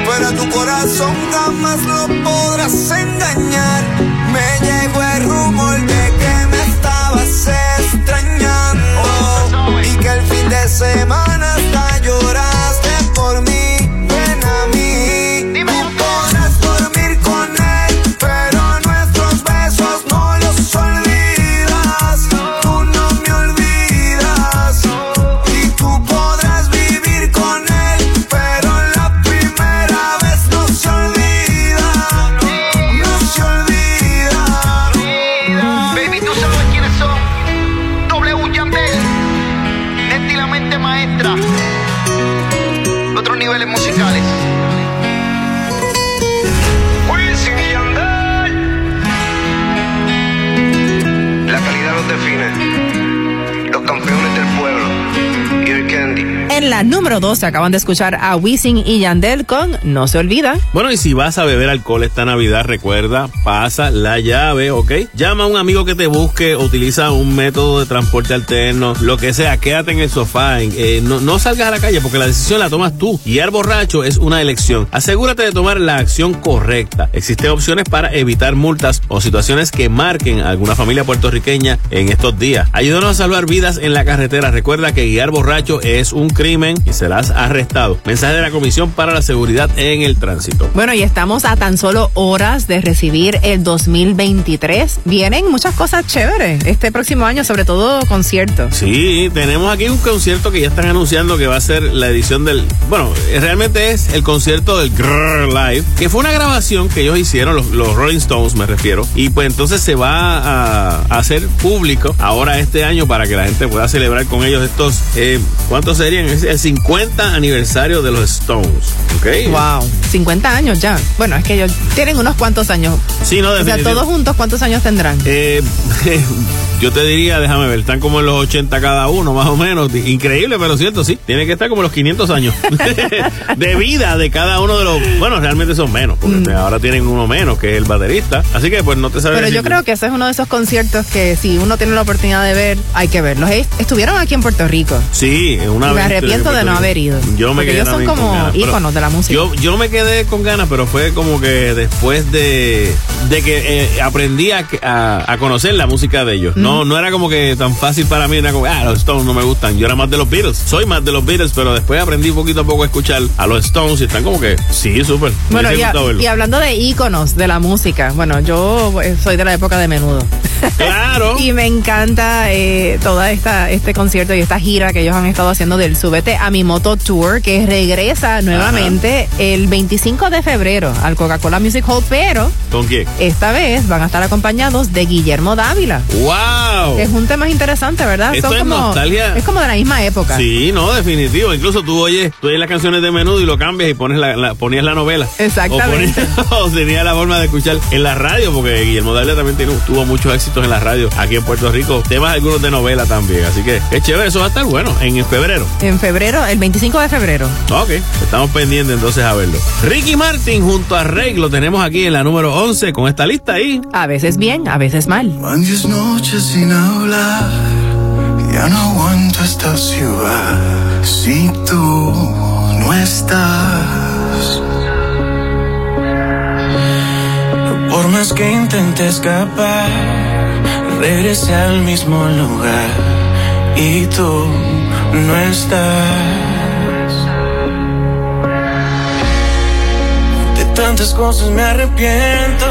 Pero a tu corazón jamás lo podrás engañar. Número 12 acaban de escuchar a Wisin y Yandel con No se olvida. Bueno, y si vas a beber alcohol esta Navidad, recuerda, pasa la llave, ¿ok? Llama a un amigo que te busque, utiliza un método de transporte alterno, lo que sea, quédate en el sofá, eh, no, no salgas a la calle porque la decisión la tomas tú. Guiar borracho es una elección. Asegúrate de tomar la acción correcta. Existen opciones para evitar multas o situaciones que marquen a alguna familia puertorriqueña en estos días. Ayúdanos a salvar vidas en la carretera. Recuerda que guiar borracho es un crimen y serás arrestado. Mensaje de la Comisión para la Seguridad en el Tránsito. Bueno, y estamos a tan solo horas de recibir el 2023. Vienen muchas cosas chéveres este próximo año, sobre todo conciertos. Sí, tenemos aquí un concierto que ya están anunciando que va a ser la edición del. Bueno, realmente es el concierto del Grrr Live, que fue una grabación que ellos hicieron, los, los Rolling Stones me refiero. Y pues entonces se va a, a hacer público ahora este año para que la gente pueda celebrar con ellos estos. Eh, ¿Cuántos serían? Es el 50 aniversario de los Stones. ¿Ok? Wow, 50 años ya. Bueno, es que ellos tienen unos cuantos años. Sí, no, O sea, todos juntos, ¿cuántos años tendrán? Eh, yo te diría, déjame ver, están como en los 80 cada uno, más o menos. Increíble, pero cierto, sí. Tiene que estar como los 500 años de vida de cada uno de los. Bueno, realmente son menos, porque ahora tienen uno menos, que es el baterista. Así que, pues, no te sabes. Pero yo creo que ese es uno de esos conciertos que si uno tiene la oportunidad de ver, hay que verlos. Est- Estuvieron aquí en Puerto Rico. Sí, una me vez estuve arrepiento en de no haber ido. Yo me Porque quedé ellos son como íconos de la música. Yo, yo me quedé con ganas, pero fue como que después de, de que eh, aprendí a, a- a conocer la música de ellos. No, no era como que tan fácil para mí, era como, ah, los Stones no me gustan. Yo era más de los Beatles, soy más de los Beatles, pero después aprendí poquito a poco a escuchar a los Stones y están como que, sí, súper. Bueno, y, a- y hablando de íconos de la música, bueno, yo eh, soy de la época de menudo. Claro. y me encanta eh, toda esta este concierto y esta gira que ellos han estado haciendo del Súbete a mi moto tour que regresa nuevamente el 25 de febrero al Coca-Cola Music Hall, pero ¿Con quién? esta vez van a estar acompañados de Guillermo Dávila. ¡Wow! Es un tema interesante, ¿verdad? Esto es como nostalgia. es como de la misma época. Sí, no, definitivo. Incluso tú oyes, tú oyes las canciones de menudo y lo cambias y pones la, la- ponías la novela. Exactamente. O, tenía la forma de escuchar en la radio, porque Guillermo Dávila también tiene- tuvo muchos éxitos en la radio aquí en Puerto Rico. Temas algunos de novela también. Así que es chévere, eso va a estar bueno en febrero. En febrero, el 25 de febrero. Ok, estamos pendientes entonces a verlo. Ricky Martin junto a Rey lo tenemos aquí en la número 11 con esta lista ahí. A veces bien, a veces mal. Van diez noches sin hablar, ya no aguanto esta ciudad. Si tú no estás, Por más que intenté escapar, regresé al mismo lugar y tú no estás. De tantas cosas me arrepiento,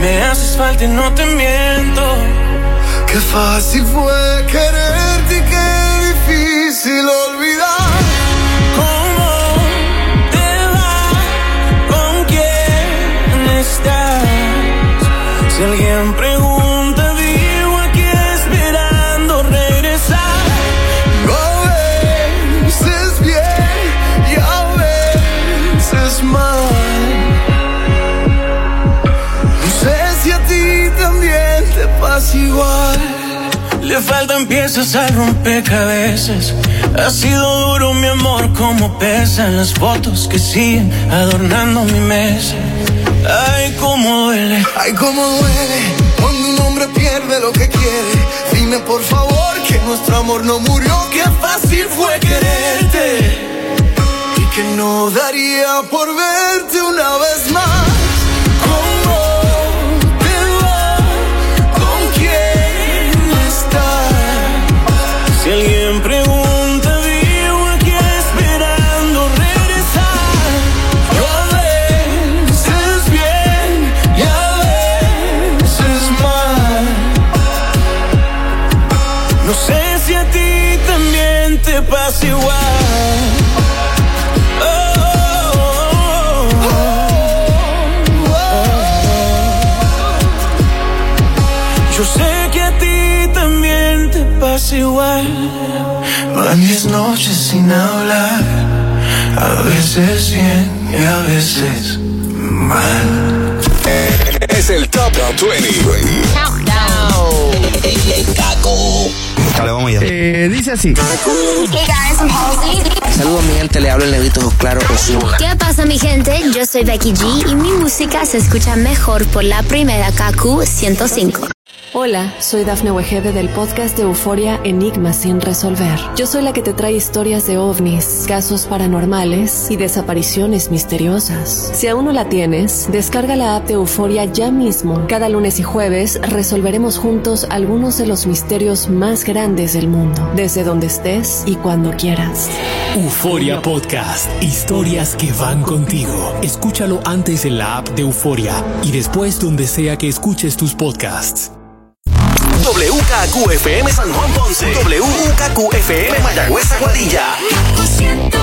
me haces falta y no te miento. qué fácil fue quererte y qué difícil olvidar. ¿Cómo te va? ¿Con quién estás? Si alguien Le faltan piezas al rompecabezas. Ha sido duro mi amor como pesan las fotos que siguen adornando mi mesa. Ay, cómo duele. Ay, cómo duele cuando un hombre pierde lo que quiere. Dime por favor que nuestro amor no murió, que fácil fue quererte. Y que no daría por verte una vez más. Noches sin hablar, a veces bien y a veces mal. Es el Top 20. Dale, vamos allá. Eh, dice así. Hey guys, I'm Halsey. Saludos, mi gente. Le hablo el negrito Claro Osuna. ¿Qué pasa mi gente? Yo soy Becky G y mi música se escucha mejor por la primera KQ 105. Hola, soy Dafne Wegebe del podcast de Euforia Enigmas sin resolver. Yo soy la que te trae historias de ovnis, casos paranormales y desapariciones misteriosas. Si aún no la tienes, descarga la app de Euforia ya mismo. Cada lunes y jueves resolveremos juntos algunos de los misterios más grandes del mundo, desde donde estés y cuando quieras. Euforia Podcast. Historias que van contigo. Escúchalo antes en la app de Euforia y después donde sea que escuches tus podcasts. WKQFM San Juan Ponce. WKQFM Mayagüez Aguadilla.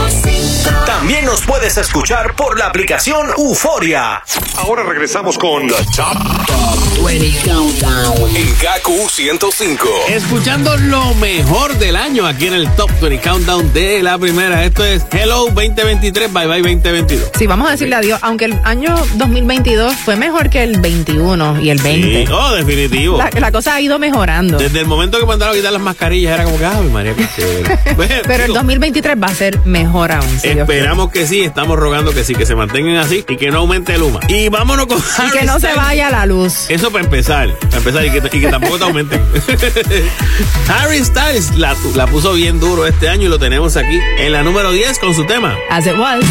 También nos puedes escuchar por la aplicación Euforia. Ahora regresamos con The Top, 20 Countdown en KQ 105. Escuchando lo mejor del año aquí en el Top 20 Countdown de la primera. Esto es Hello 2023, Bye Bye 2022. Sí, vamos a decirle adiós, aunque el año 2022 fue mejor que el 21 y el 20. Sí, oh, definitivo. La, la cosa ha ido mejorando. Desde el momento que mandaron a quitar las mascarillas era como que, ay, María, qué. Pues, Pero el digo, 2023 va a ser mejor aún. Dios Esperamos que sí, estamos rogando que sí, que se mantengan así y que no aumente el humo. Y vámonos con quiere. Y que no se vaya la luz. Eso para empezar, para empezar y que, y que tampoco te aumenten. Harry Styles la, la puso bien duro este año y lo tenemos aquí en la número 10 con su tema. As it was.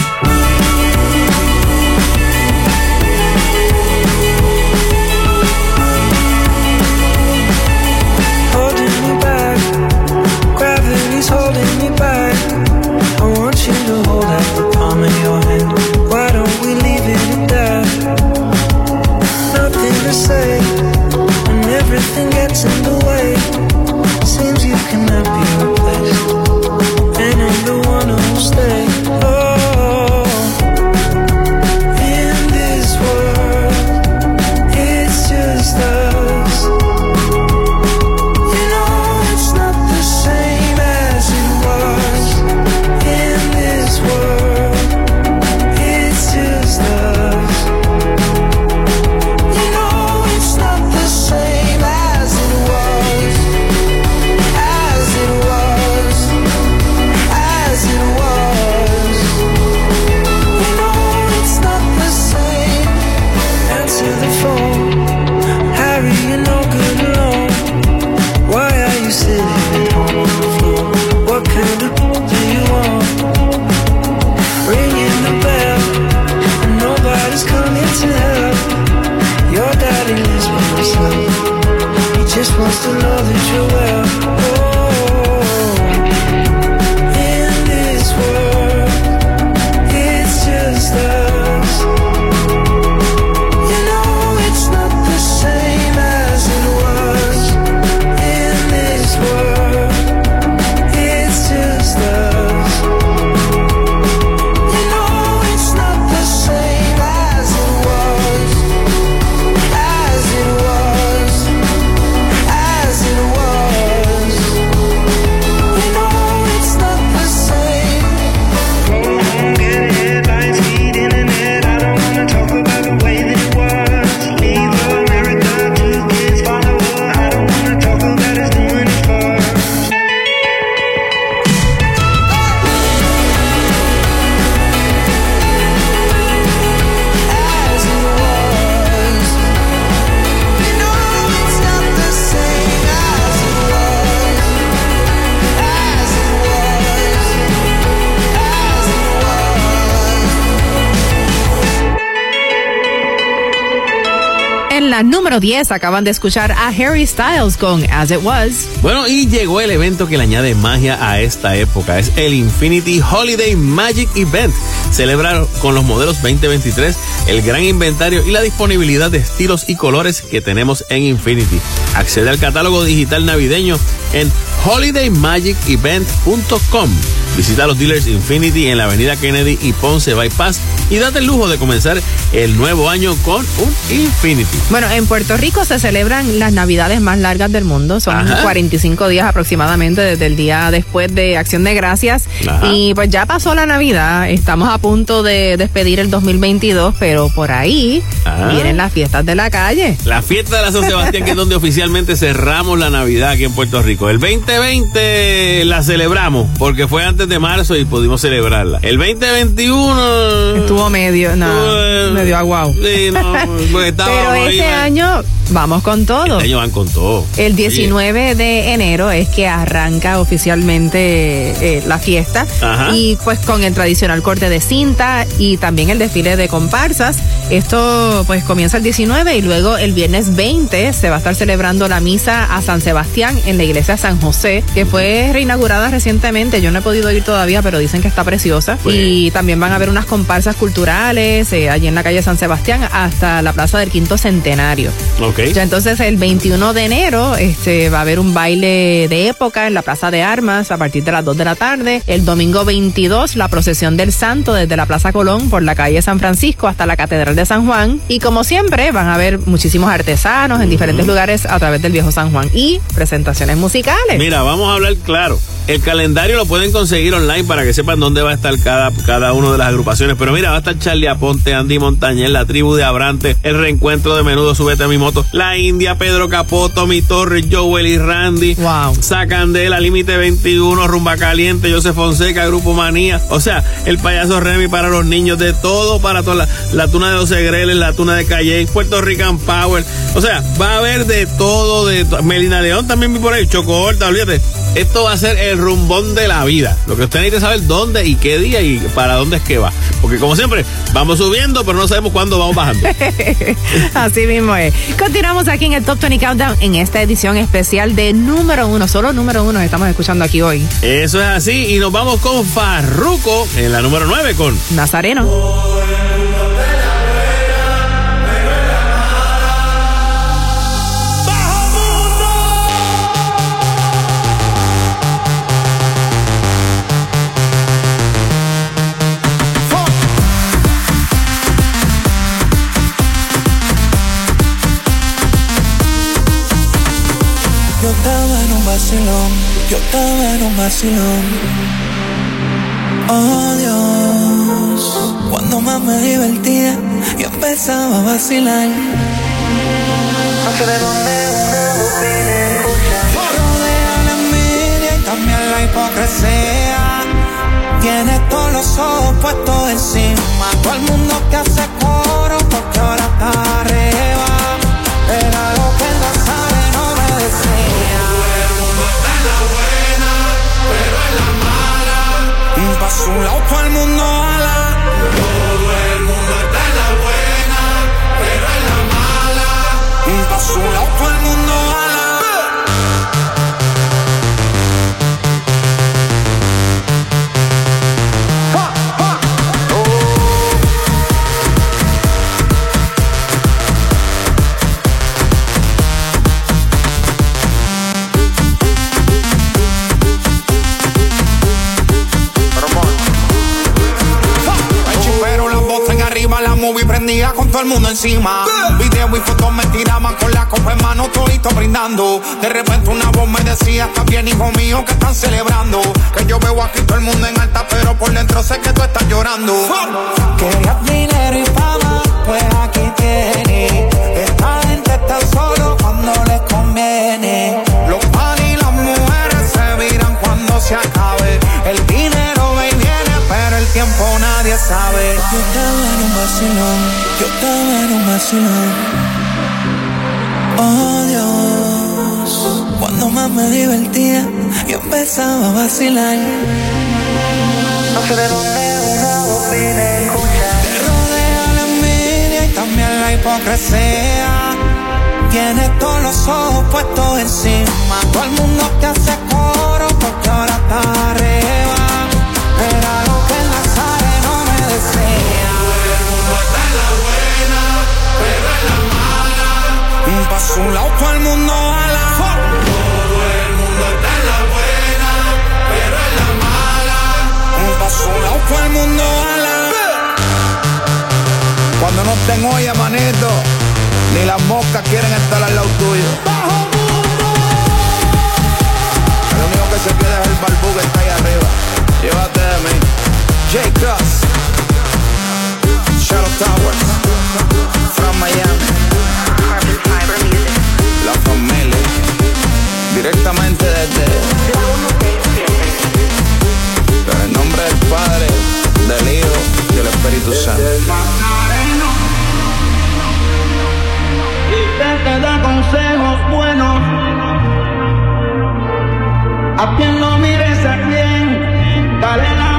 so número 10 acaban de escuchar a Harry Styles con As It Was. Bueno, y llegó el evento que le añade magia a esta época. Es el Infinity Holiday Magic Event. Celebrar con los modelos 2023 el gran inventario y la disponibilidad de estilos y colores que tenemos en Infinity. Accede al catálogo digital navideño en holidayMagicEvent.com. Visita los dealers Infinity en la avenida Kennedy y Ponce Bypass y date el lujo de comenzar el nuevo año con un Infinity. Bueno, en Puerto Rico se celebran las navidades más largas del mundo. Son Ajá. 45 días aproximadamente desde el día después de Acción de Gracias. Ajá. Y pues ya pasó la Navidad. Estamos a punto de despedir el 2022, pero por ahí Ah. vienen las fiestas de la calle. La fiesta de la San Sebastián, que es donde oficialmente cerramos la Navidad aquí en Puerto Rico. El 2020 la celebramos porque fue antes de marzo y pudimos celebrarla. El 2021 Estuvo medio, no, Estuvo- medio aguau. Sí, no, porque Pero ahí, este ¿no? año vamos con todo. Este año van con todo. El 19 de enero es que arranca oficialmente eh, la fiesta Ajá. y pues con el tradicional corte de cinta y también el desfile de comparsas. Esto pues comienza el 19 y luego el viernes 20 se va a estar celebrando la misa a San Sebastián en la iglesia San José, que fue reinaugurada recientemente. Yo no he podido ir todavía, pero dicen que está preciosa. Pues- Y también van a haber unas comparsas culturales eh, allí en la calle San Sebastián hasta la plaza del Quinto Centenario. Ya entonces el 21 de enero este, va a haber un baile de época en la Plaza de Armas a partir de las 2 de la tarde. El domingo 22 la procesión del Santo desde la Plaza Colón por la calle San Francisco hasta la Catedral de San Juan. Y como siempre van a haber muchísimos artesanos en diferentes lugares a través del Viejo San Juan y presentaciones musicales. Mira, vamos a hablar claro. El calendario lo pueden conseguir online para que sepan dónde va a estar cada, cada una de las agrupaciones. Pero mira, va a estar Charlie Aponte, Andy Montañez, la tribu de Abrante, el reencuentro de menudo, súbete a mi moto, la India, Pedro Capó, Tommy Torres, Joel y Randy, wow. Sacandela, Límite 21, Rumba Caliente, José Fonseca, Grupo Manía. O sea, el payaso Remy para los niños, de todo para toda la, la tuna de los segreles, la tuna de Calle, Puerto Rican Power. O sea, va a haber de todo, de to- Melina León también vi por ahí, Choco Horta, olvídate. Esto va a ser el rumbón de la vida. Lo que usted necesita saber dónde y qué día y para dónde es que va. Porque como siempre, vamos subiendo, pero no sabemos cuándo vamos bajando. Así mismo es. Continuamos aquí en el Top 20 Countdown en esta edición especial de número uno. Solo número uno estamos escuchando aquí hoy. Eso es así. Y nos vamos con Farruco en la número 9 con Nazareno. Estaba en un vacilón. Oh Dios, cuando más me divertía, yo empezaba a vacilar. No sé de dónde una voz viene Rodea la envidia y también la hipocresía. Tienes todos los ojos puestos encima. Todo el mundo te hace coro porque ahora está encima. Video y fotos me tiraban con la copa en mano, todito brindando. De repente una voz me decía, está bien hijo mío, que están celebrando. Que yo veo aquí todo el mundo en alta, pero por dentro sé que tú estás llorando. Nadie sabe. Yo estaba en un vacilón, yo estaba en un vacilón. Oh Dios, cuando más me divertía, yo empezaba a vacilar. No sé de dónde una voz escuchar. Te rodea la envidia y también la hipocresía. tiene todos los ojos puestos encima. Todo el mundo te hace coro porque ahora está arriba. Un lado, el mundo a Todo el mundo está en la buena, pero en la mala. Un paso a un lado, el mundo a Cuando no estén olla, manito, ni las moscas quieren estar al lado tuyo. El único que se queda es el barbú que está ahí arriba. Llévate de mí. J. Cross. Shadow Towers. From Miami. Directamente desde. En el nombre del Padre, del Hijo y del Espíritu Santo. Y te da consejos buenos. A quien no mires a quien, dale la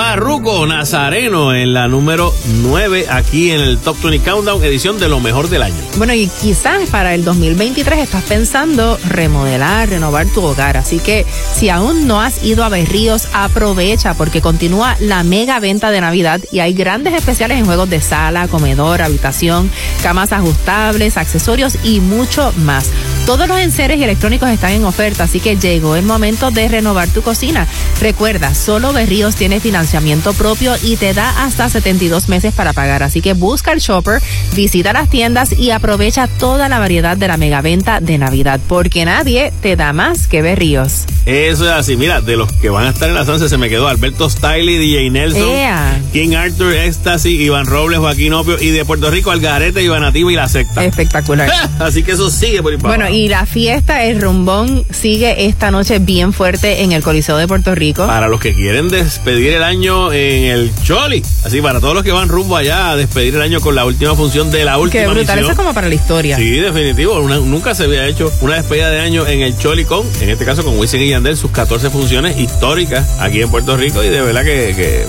Farruko Nazareno en la número 9 aquí en el Top 20 Countdown, edición de lo mejor del año. Bueno, y quizás para el 2023 estás pensando remodelar, renovar tu hogar. Así que si aún no has ido a Berríos, aprovecha porque continúa la mega venta de Navidad y hay grandes especiales en juegos de sala, comedor, habitación, camas ajustables, accesorios y mucho más. Todos los enseres electrónicos están en oferta, así que llegó el momento de renovar tu cocina. Recuerda, solo Berríos tiene financiamiento propio y te da hasta 72 meses para pagar. Así que busca el shopper, visita las tiendas y aprovecha toda la variedad de la megaventa de Navidad, porque nadie te da más que Berríos. Eso es así. Mira, de los que van a estar en la Sanse se me quedó Alberto Stiley, DJ Nelson. King Arthur, Ecstasy, Iván Robles, Joaquín Opio y de Puerto Rico Algarete, Iván Nativo y la secta. Espectacular. así que eso sigue por ahí Bueno, y la fiesta, el rumbón, sigue esta noche bien fuerte en el Coliseo de Puerto Rico. Para los que quieren despedir el año en el Choli. Así, para todos los que van rumbo allá a despedir el año con la última función de la última Qué brutal, misión. eso es como para la historia. Sí, definitivo. Una- nunca se había hecho una despedida de año en el Choli con, en este caso con Wisin y Sus 14 funciones históricas aquí en Puerto Rico y de verdad que, que,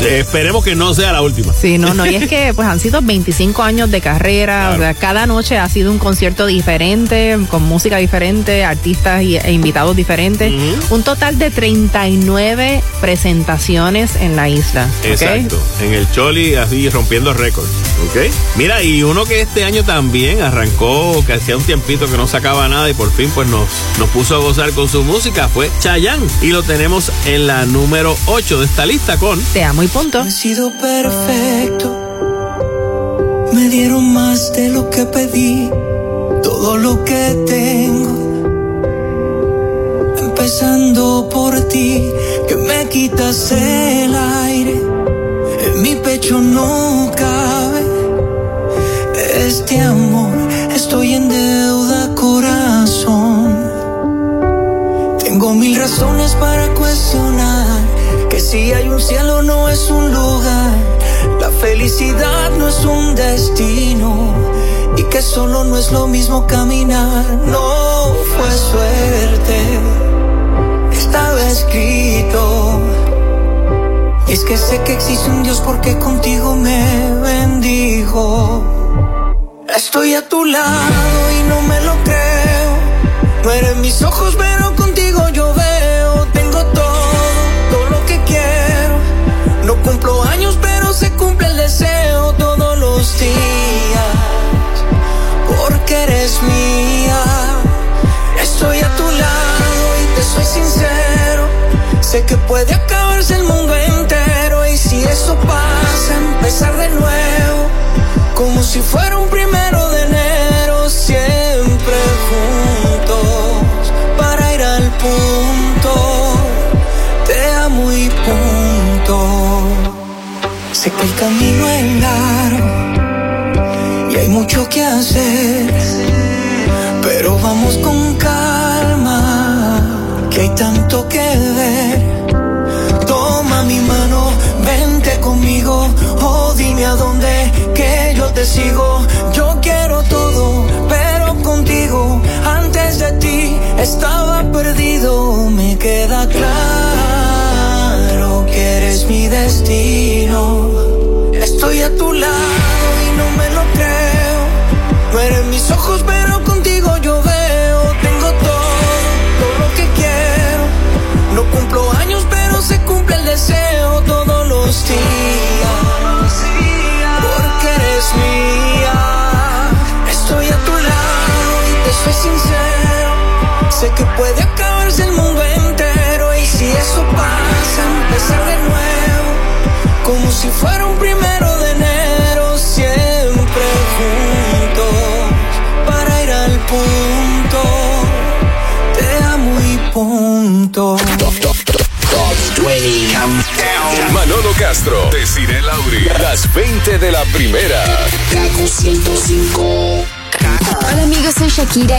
esperemos que no sea la última. Sí, no, no, y es que pues han sido 25 años de carrera, o sea, cada noche ha sido un concierto diferente, con música diferente, artistas y- e invitados diferentes, un total de 39 presentaciones en la isla. Exacto, en el Choli así rompiendo récords, ¿ok? Mira, y uno que este año también arrancó, que hacía un tiempito que no sacaba nada y por fin pues nos, nos puso a gozar con su música, fue Chayanne. Y lo tenemos en la número 8 de esta lista con Te amo y punto. He sido perfecto. Me dieron más de lo que pedí. Todo lo que tengo. Empezando por ti, que me quitas el aire. En mi pecho no cabe este amor. Estoy en deuda, corazón. Tengo mil razones para cuestionar si hay un cielo no es un lugar, la felicidad no es un destino y que solo no es lo mismo caminar, no fue suerte, estaba escrito. Y es que sé que existe un Dios porque contigo me bendijo. Estoy a tu lado y no me lo creo. No eres mis ojos, pero No cumplo años, pero se cumple el deseo todos los días. Porque eres mía. Estoy a tu lado y te soy sincero. Sé que puede acabarse el mundo entero. Y si eso pasa, empezar de nuevo. Como si fuera un primero de enero. Siempre juntos. Para ir al punto. Sé que el camino es largo. Y hay mucho que hacer. Pero vamos con calma. Que hay tanto que ver. Toma mi mano, vente conmigo. Oh, dime a dónde que yo te sigo. Yo quiero todo, pero contigo. Antes de ti estaba perdido. Me queda claro eres mi destino. A tu lado y no me lo creo. No eres mis ojos, pero contigo yo veo. Tengo todo, todo lo que quiero. No cumplo años, pero se cumple el deseo todos los días. Porque eres mía. Estoy a tu lado y te soy sincero. Sé que puede acabarse el mundo entero. Y si eso pasa, empezar de nuevo. Como si fuera un primero las 20 de la primera. Kaku 105. Hola amigos, soy Shakira.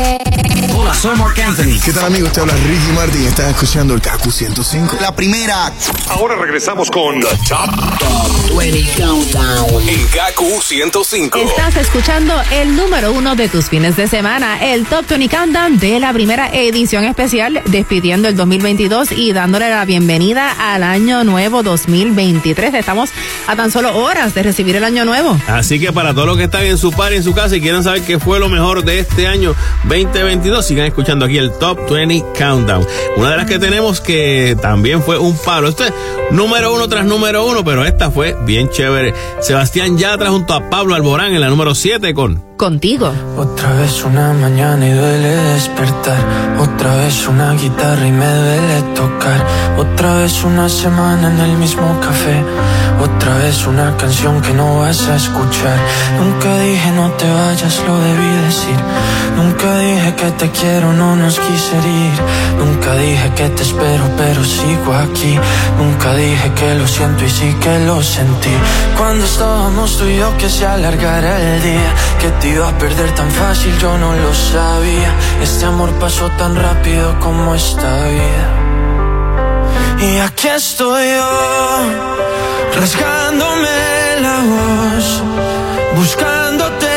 Hola, soy Mark Anthony. ¿Qué tal amigos? Te habla Ricky Martin y estás escuchando el KQ 105. La primera. Ahora regresamos con The Top, 20 Countdown. en KQ 105. Estás escuchando el número uno de tus fines de semana, el Top 20 Countdown de la primera edición especial, despidiendo el 2022 y dándole la bienvenida al año nuevo 2023. Estamos a tan solo horas de recibir el año nuevo. Así que para todos los que están en su par, en su casa y quieren saber qué fue lo mejor de este año 2022, sigan escuchando aquí el Top 20 Countdown. Una de las que tenemos que también fue un palo. Esto es número uno tras número uno, pero esta fue bien chévere. Sebastián Yatra junto a Pablo Alborán en la número 7 con Contigo. Otra vez una mañana y duele despertar. Otra vez una guitarra y me duele tocar. Otra vez una semana en el mismo café. Otra vez una canción que no vas a escuchar. Nunca dije no te vayas, lo debí decir. Nunca dije que te quiero, no nos quise ir. Nunca dije que te espero, pero sigo aquí. Nunca dije que lo siento y sí que lo sentí. Cuando estábamos tú y yo que se alargara el día. Que te iba a perder tan fácil, yo no lo sabía. Este amor pasó tan rápido como esta vida. Y aquí estoy yo, rasgándome la voz, buscándote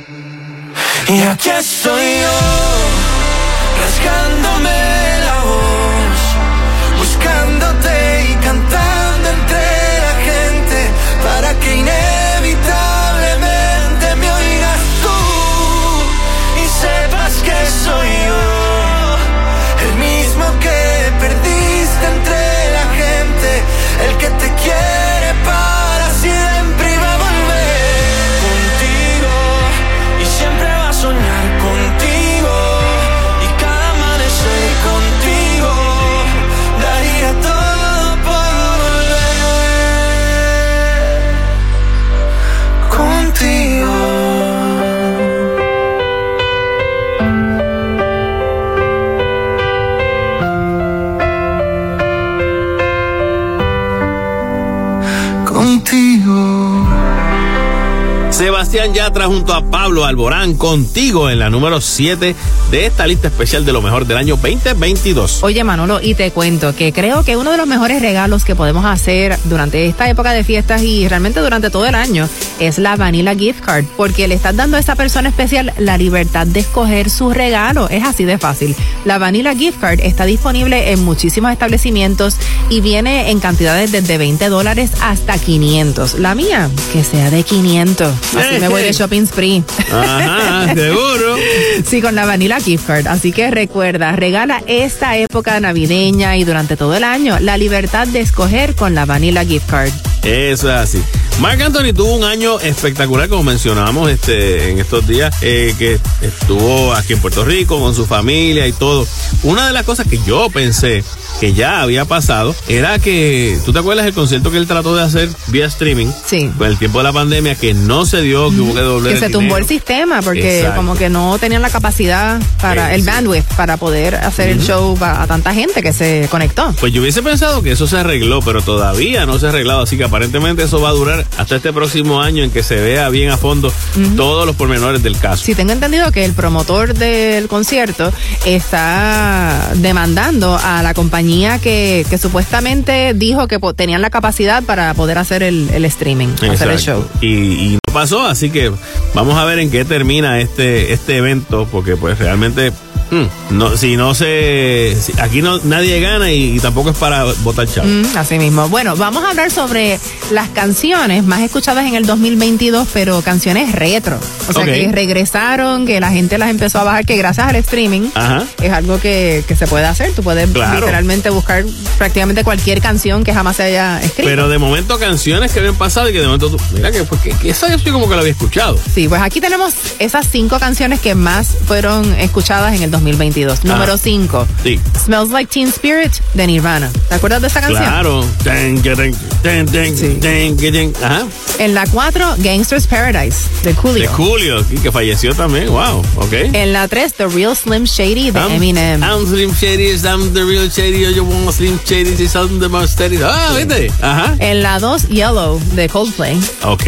Y aquí estoy yo Sebastián Yatra junto a Pablo Alborán contigo en la número 7 de esta lista especial de lo mejor del año 2022. Oye Manolo, y te cuento que creo que uno de los mejores regalos que podemos hacer durante esta época de fiestas y realmente durante todo el año es la Vanilla Gift Card, porque le estás dando a esa persona especial la libertad de escoger su regalo. Es así de fácil. La Vanilla Gift Card está disponible en muchísimos establecimientos y viene en cantidades desde 20 dólares hasta 500. La mía, que sea de 500. Así me voy de shopping spree. Ajá, seguro. Sí, con la Vanilla Gift Card. Así que recuerda, regala esta época navideña y durante todo el año la libertad de escoger con la Vanilla Gift Card. Eso es así. Mark Anthony tuvo un año espectacular, como mencionábamos este, en estos días, eh, que estuvo aquí en Puerto Rico con su familia y todo. Una de las cosas que yo pensé que ya había pasado era que, ¿tú te acuerdas del concierto que él trató de hacer vía streaming? Sí. Con el tiempo de la pandemia, que no se dio, que hubo que devolver Que se el tumbó el sistema porque Exacto. como que no tenían la capacidad para el bandwidth para poder hacer el show a tanta gente que se conectó. Pues yo hubiese pensado que eso se arregló, pero todavía no se ha arreglado, así que aparentemente eso va a durar hasta este próximo año en que se vea bien a fondo todos los pormenores del caso. Sí, tengo entendido que el promotor del concierto está demandando a la compañía que, que supuestamente dijo que tenían la capacidad para poder hacer el, el streaming, hacer el show. Exacto. Y, y no pasó, así que vamos a ver en qué termina este, este evento, porque pues realmente hmm, no, si no se si- aquí no nadie gana y, y tampoco es para votar chavo. Mm, así mismo. Bueno, vamos a hablar sobre las canciones más escuchadas en el 2022, pero canciones retro. O sea, que regresaron, que la gente las empezó a bajar, que gracias al streaming Ajá. es algo que, que se puede hacer. Tú puedes Claro. literalmente buscar prácticamente cualquier canción que jamás se haya escrito. Pero de momento canciones que habían pasado y que de momento tú, mira que, pues, que, que esa yo sí como que la había escuchado. Sí, pues aquí tenemos esas cinco canciones que más fueron escuchadas en el 2022. Número 5, Sí. Smells Like Teen Spirit de Nirvana. ¿Te acuerdas de esa canción? Claro. Ajá. En la 4, Gangster's Paradise de De Coolio. Julio, y que falleció también. Wow, ok. En la 3, The Real Slim Shady de I'm- Eminem. I'm Slim Shady, I'm the real Shady, you want Slim Shady, I'm the most steady. Ah, ¿viste? Ajá. En la 2, Yellow de Coldplay. Ok.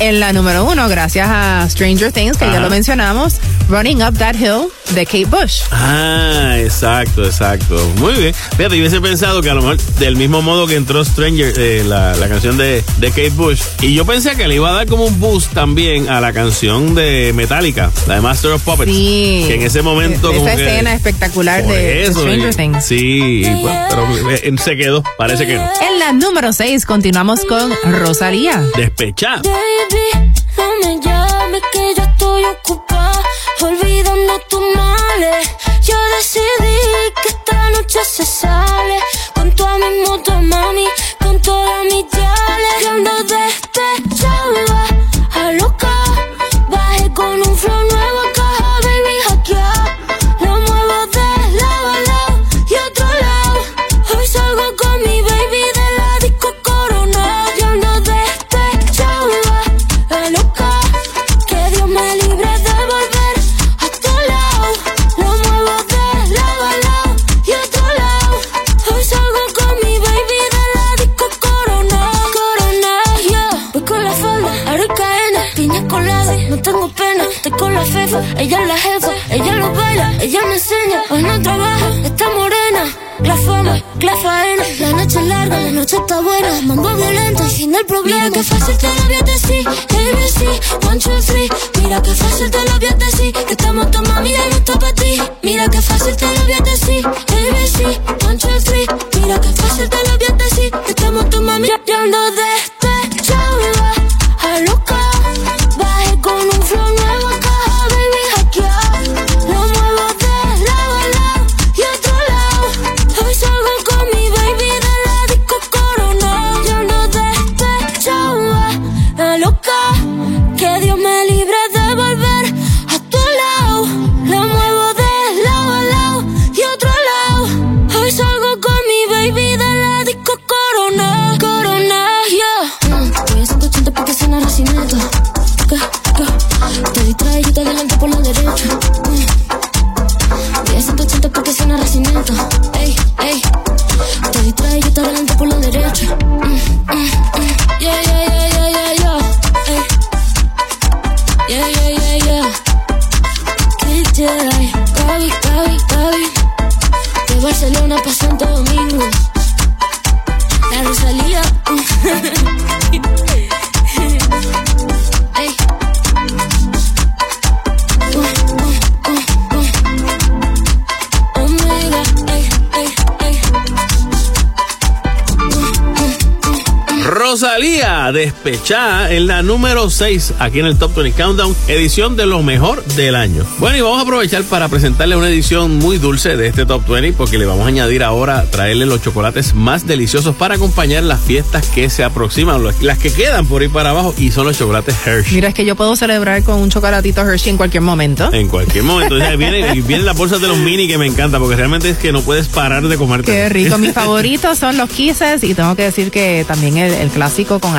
En la número 1, gracias a Stranger Things, que ya lo mencionamos, Running Up That Hill de Kate Bush. Ah, exacto, exacto. Muy bien. Fíjate, yo hubiese pensado que a lo mejor del mismo modo que entró Stranger, eh, la, la canción de, de Kate Bush, y yo pensé que le iba a dar como un boost también a la canción de Metallica, la de Master of Puppets. Sí. Que en ese momento Esa como que- escena espectacular de eso, Stranger Things. Sí, pero eh, se quedó, parece que no. En la número 6 continuamos con Rosalía. Despechada. Despechada en la número 6 aquí en el Top 20 Countdown, edición de lo mejor del año. Bueno, y vamos a aprovechar para presentarle una edición muy dulce de este Top 20 porque le vamos a añadir ahora, traerle los chocolates más deliciosos para acompañar las fiestas que se aproximan, las que quedan por ahí para abajo y son los chocolates Hershey. Mira, es que yo puedo celebrar con un chocolatito Hershey en cualquier momento. En cualquier momento. Sea, viene, vienen las bolsas de los mini que me encanta porque realmente es que no puedes parar de comerte. Qué rico. Mis favoritos son los Kisses y tengo que decir que también el, el clásico con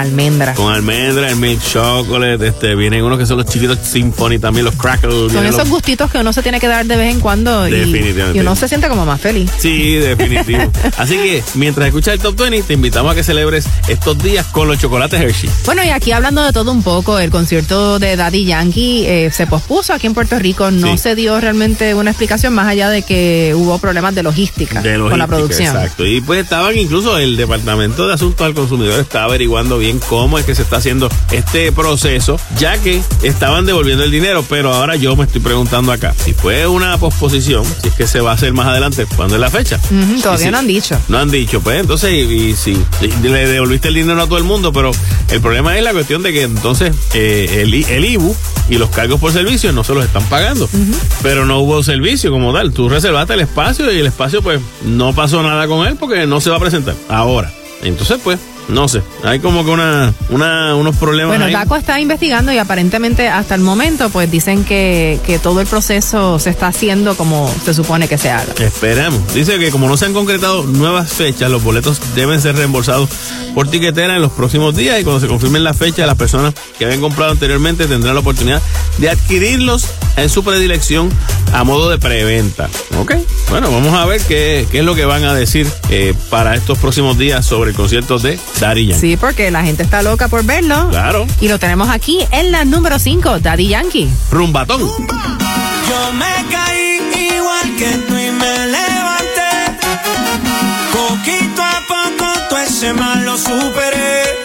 Con almendra, el milk chocolate, este, vienen unos que son los chiquitos Symphony, también los crackles. Son esos los- gustitos que uno se tiene que dar de vez en cuando y, Definitivamente. y uno se siente como más feliz. Sí, definitivo. Así que mientras escuchas el Top 20, te invitamos a que celebres estos días con los chocolates Hershey. Bueno, y aquí hablando de todo un poco, el concierto de Daddy Yankee eh, se pospuso aquí en Puerto Rico. No Sí. se dio realmente una explicación más allá de que hubo problemas de logística, De con la producción. Exacto. Y pues estaban incluso el Departamento de Asuntos al Consumidor está averiguando bien cómo es que se está haciendo este proceso, ya que estaban devolviendo el dinero, pero ahora yo me estoy preguntando acá, si fue una posposición, si es que se va a hacer más adelante, ¿cuándo es la fecha? Todavía si- no han dicho. No han dicho, pues entonces, y, y si le devolviste el dinero a todo el mundo, pero el problema es la cuestión de que entonces eh, el IBU y los cargos por servicio no se los están pagando. Pero no hubo servicio como tal. Tú reservaste el espacio y el espacio, pues, no pasó nada con él porque no se va a presentar ahora. Entonces, pues, no sé. Hay como que una, una, unos problemas Bueno, ahí. DACO está investigando y aparentemente hasta el momento pues dicen que, que todo el proceso se está haciendo como se supone que se haga. Esperemos. Dice que como no se han concretado nuevas fechas, los boletos deben ser reembolsados por tiquetera en los próximos días y cuando se confirmen las fechas, las personas que habían comprado anteriormente tendrán la oportunidad de adquirirlos en su predilección a modo de preventa. ¿Ok? Bueno, vamos a ver qué, qué es lo que van a decir eh, para estos próximos días sobre el concierto de Daddy Yankee. Sí, porque la gente está loca por verlo. Claro. Y lo tenemos aquí en la número 5, Daddy Yankee. Rumbatón. Yo me caí igual que tú y me levanté. Poquito a poco todo ese mal lo superé.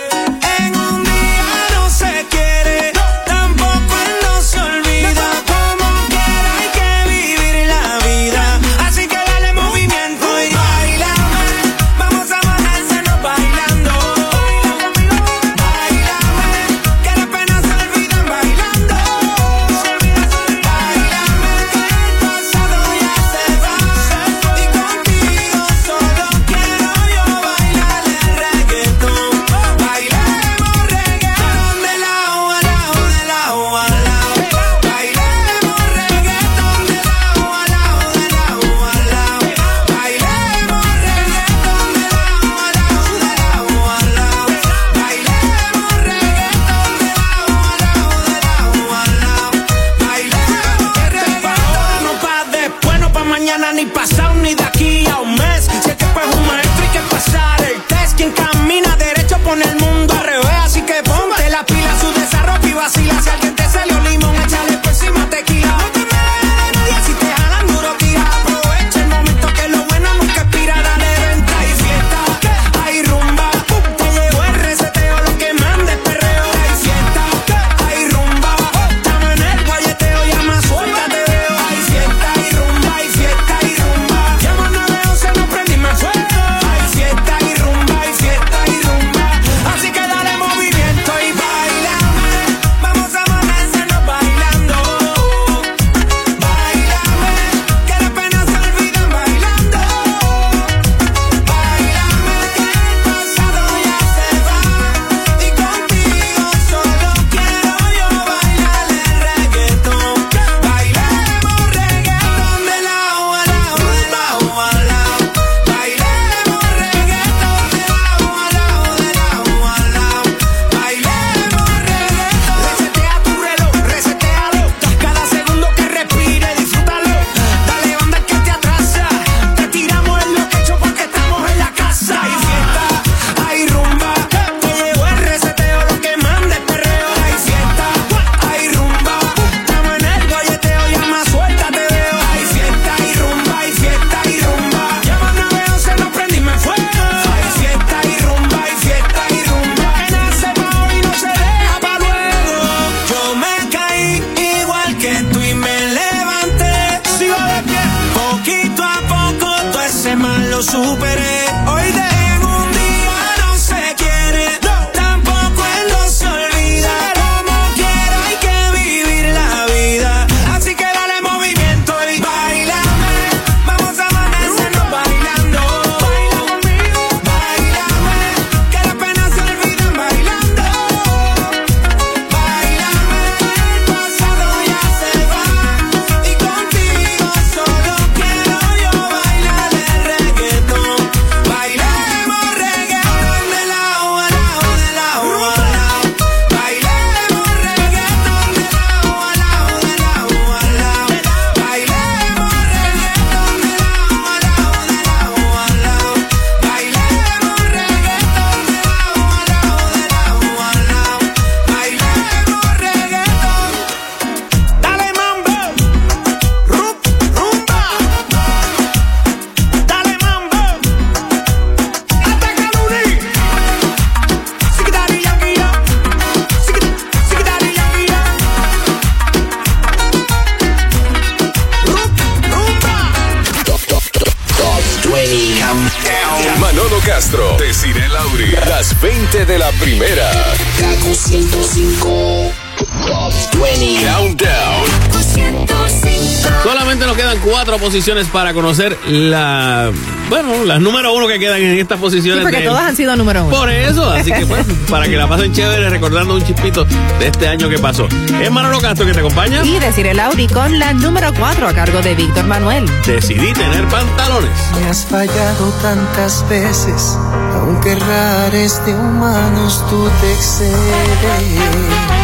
Posiciones para conocer la. Bueno, las número uno que quedan en estas Sí, posiciones. porque de- todas han sido número uno. Por eso, así que pues, para que la pasen chévere recordando un chispito de este año que pasó. Es Manolo Castro que te acompaña. Y decir el Auri con la número 4 a cargo de Víctor Manuel. Decidí tener pantalones. Me has fallado tantas veces, aunque rares de humanos tú te excedes.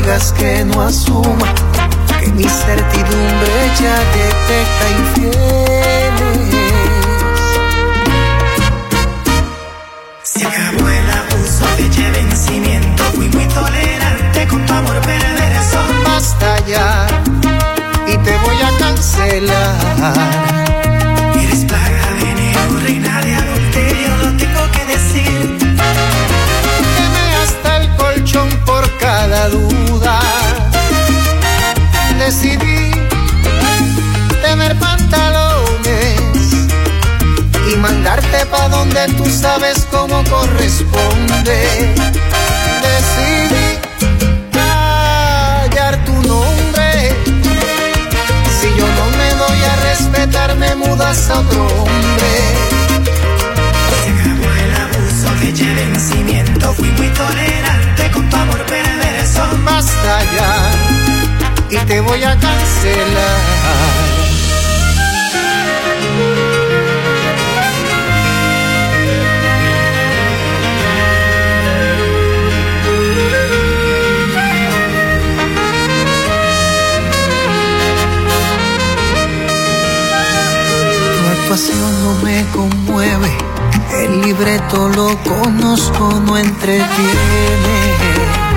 Digas que no asuma que mi certidumbre ya detecta infieles. Se acabó el abuso, de vencimiento. Fui muy tolerante con tu amor perverso. Basta ya y te voy a cancelar. Cada duda. Decidí tener pantalones y mandarte pa' donde tú sabes cómo corresponde. Decidí callar tu nombre. Si yo no me doy a respetar, me mudas a otro hombre. De vencimiento. Fui muy tolerante con tu amor perverso. Basta ya y te voy a cancelar. Actuación no me conmueve, el libreto lo conozco, no entretiene.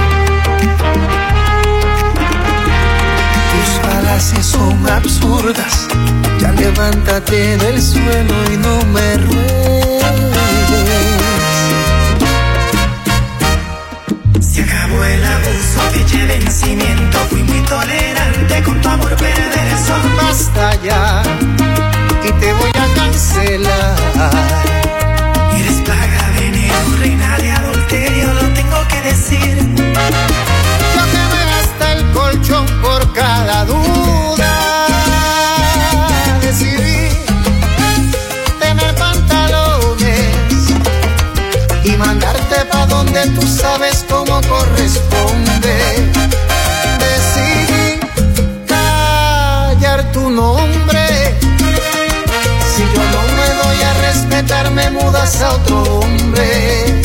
Absurdas. Ya levántate del suelo y no me ruegues. Se acabó el abuso, fecha de vencimiento. Fui muy tolerante con tu amor perverso. Basta ya y te voy a cancelar. Eres plaga de enero, reina de adulterio, lo tengo que decir. Yo quemé hasta el colchón por cada duda. Tú sabes cómo corresponde. Decidí callar tu nombre. Si yo no me doy a respetar, me mudas a otro hombre.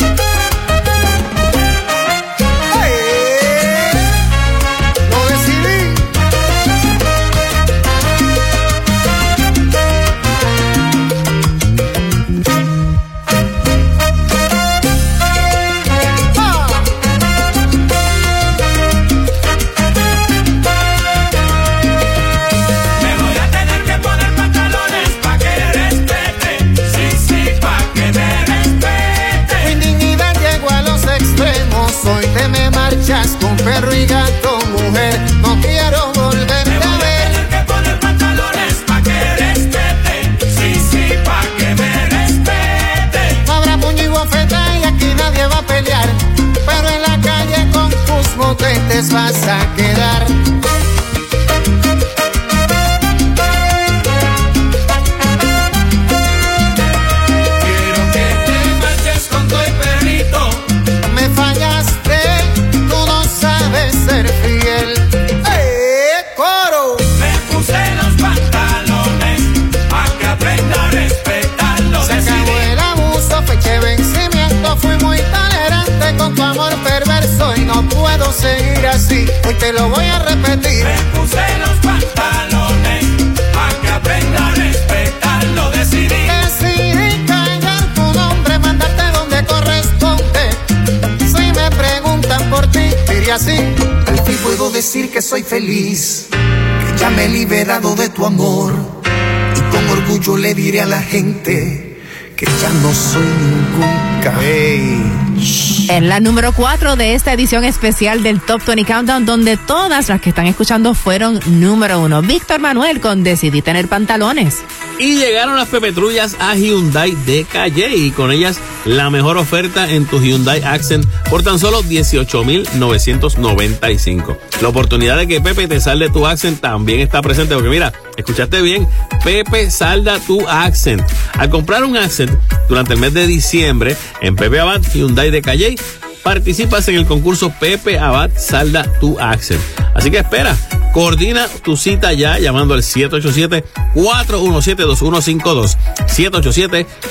Hoy te me marchas con perro y gato, mujer. No quiero volverte a ver. Voy a tener que poner pantalones pa' que respete. Sí, sí, pa' que me respete. No habrá puño y bofeta y aquí nadie va a pelear. Pero en la calle con tus motetes vas a quedar. Te lo voy a repetir. Me puse los pantalones para que aprenda a respetar lo decidí. Decidí callar tu nombre, mandarte donde corresponde. Si me preguntan por ti, diría así. Al fin puedo decir que soy feliz, que ya me he liberado de tu amor. Y con orgullo le diré a la gente que ya no soy ningún cabey. En la número 4 de esta edición especial del Top 20 Countdown, donde todas las que están escuchando fueron número uno. Víctor Manuel con Decidí tener pantalones. Y llegaron las pepetrullas a Hyundai de Calle y con ellas la mejor oferta en tu Hyundai Accent por tan solo 18,995. La oportunidad de que Pepe te salde tu Accent también está presente porque mira, escuchaste bien, Pepe salda tu Accent. Al comprar un Accent durante el mes de diciembre en Pepe Abad Hyundai de Calle, participas en el concurso Pepe Abad Salda tu Accent. Así que espera, coordina tu cita ya llamando al 787-417-2152.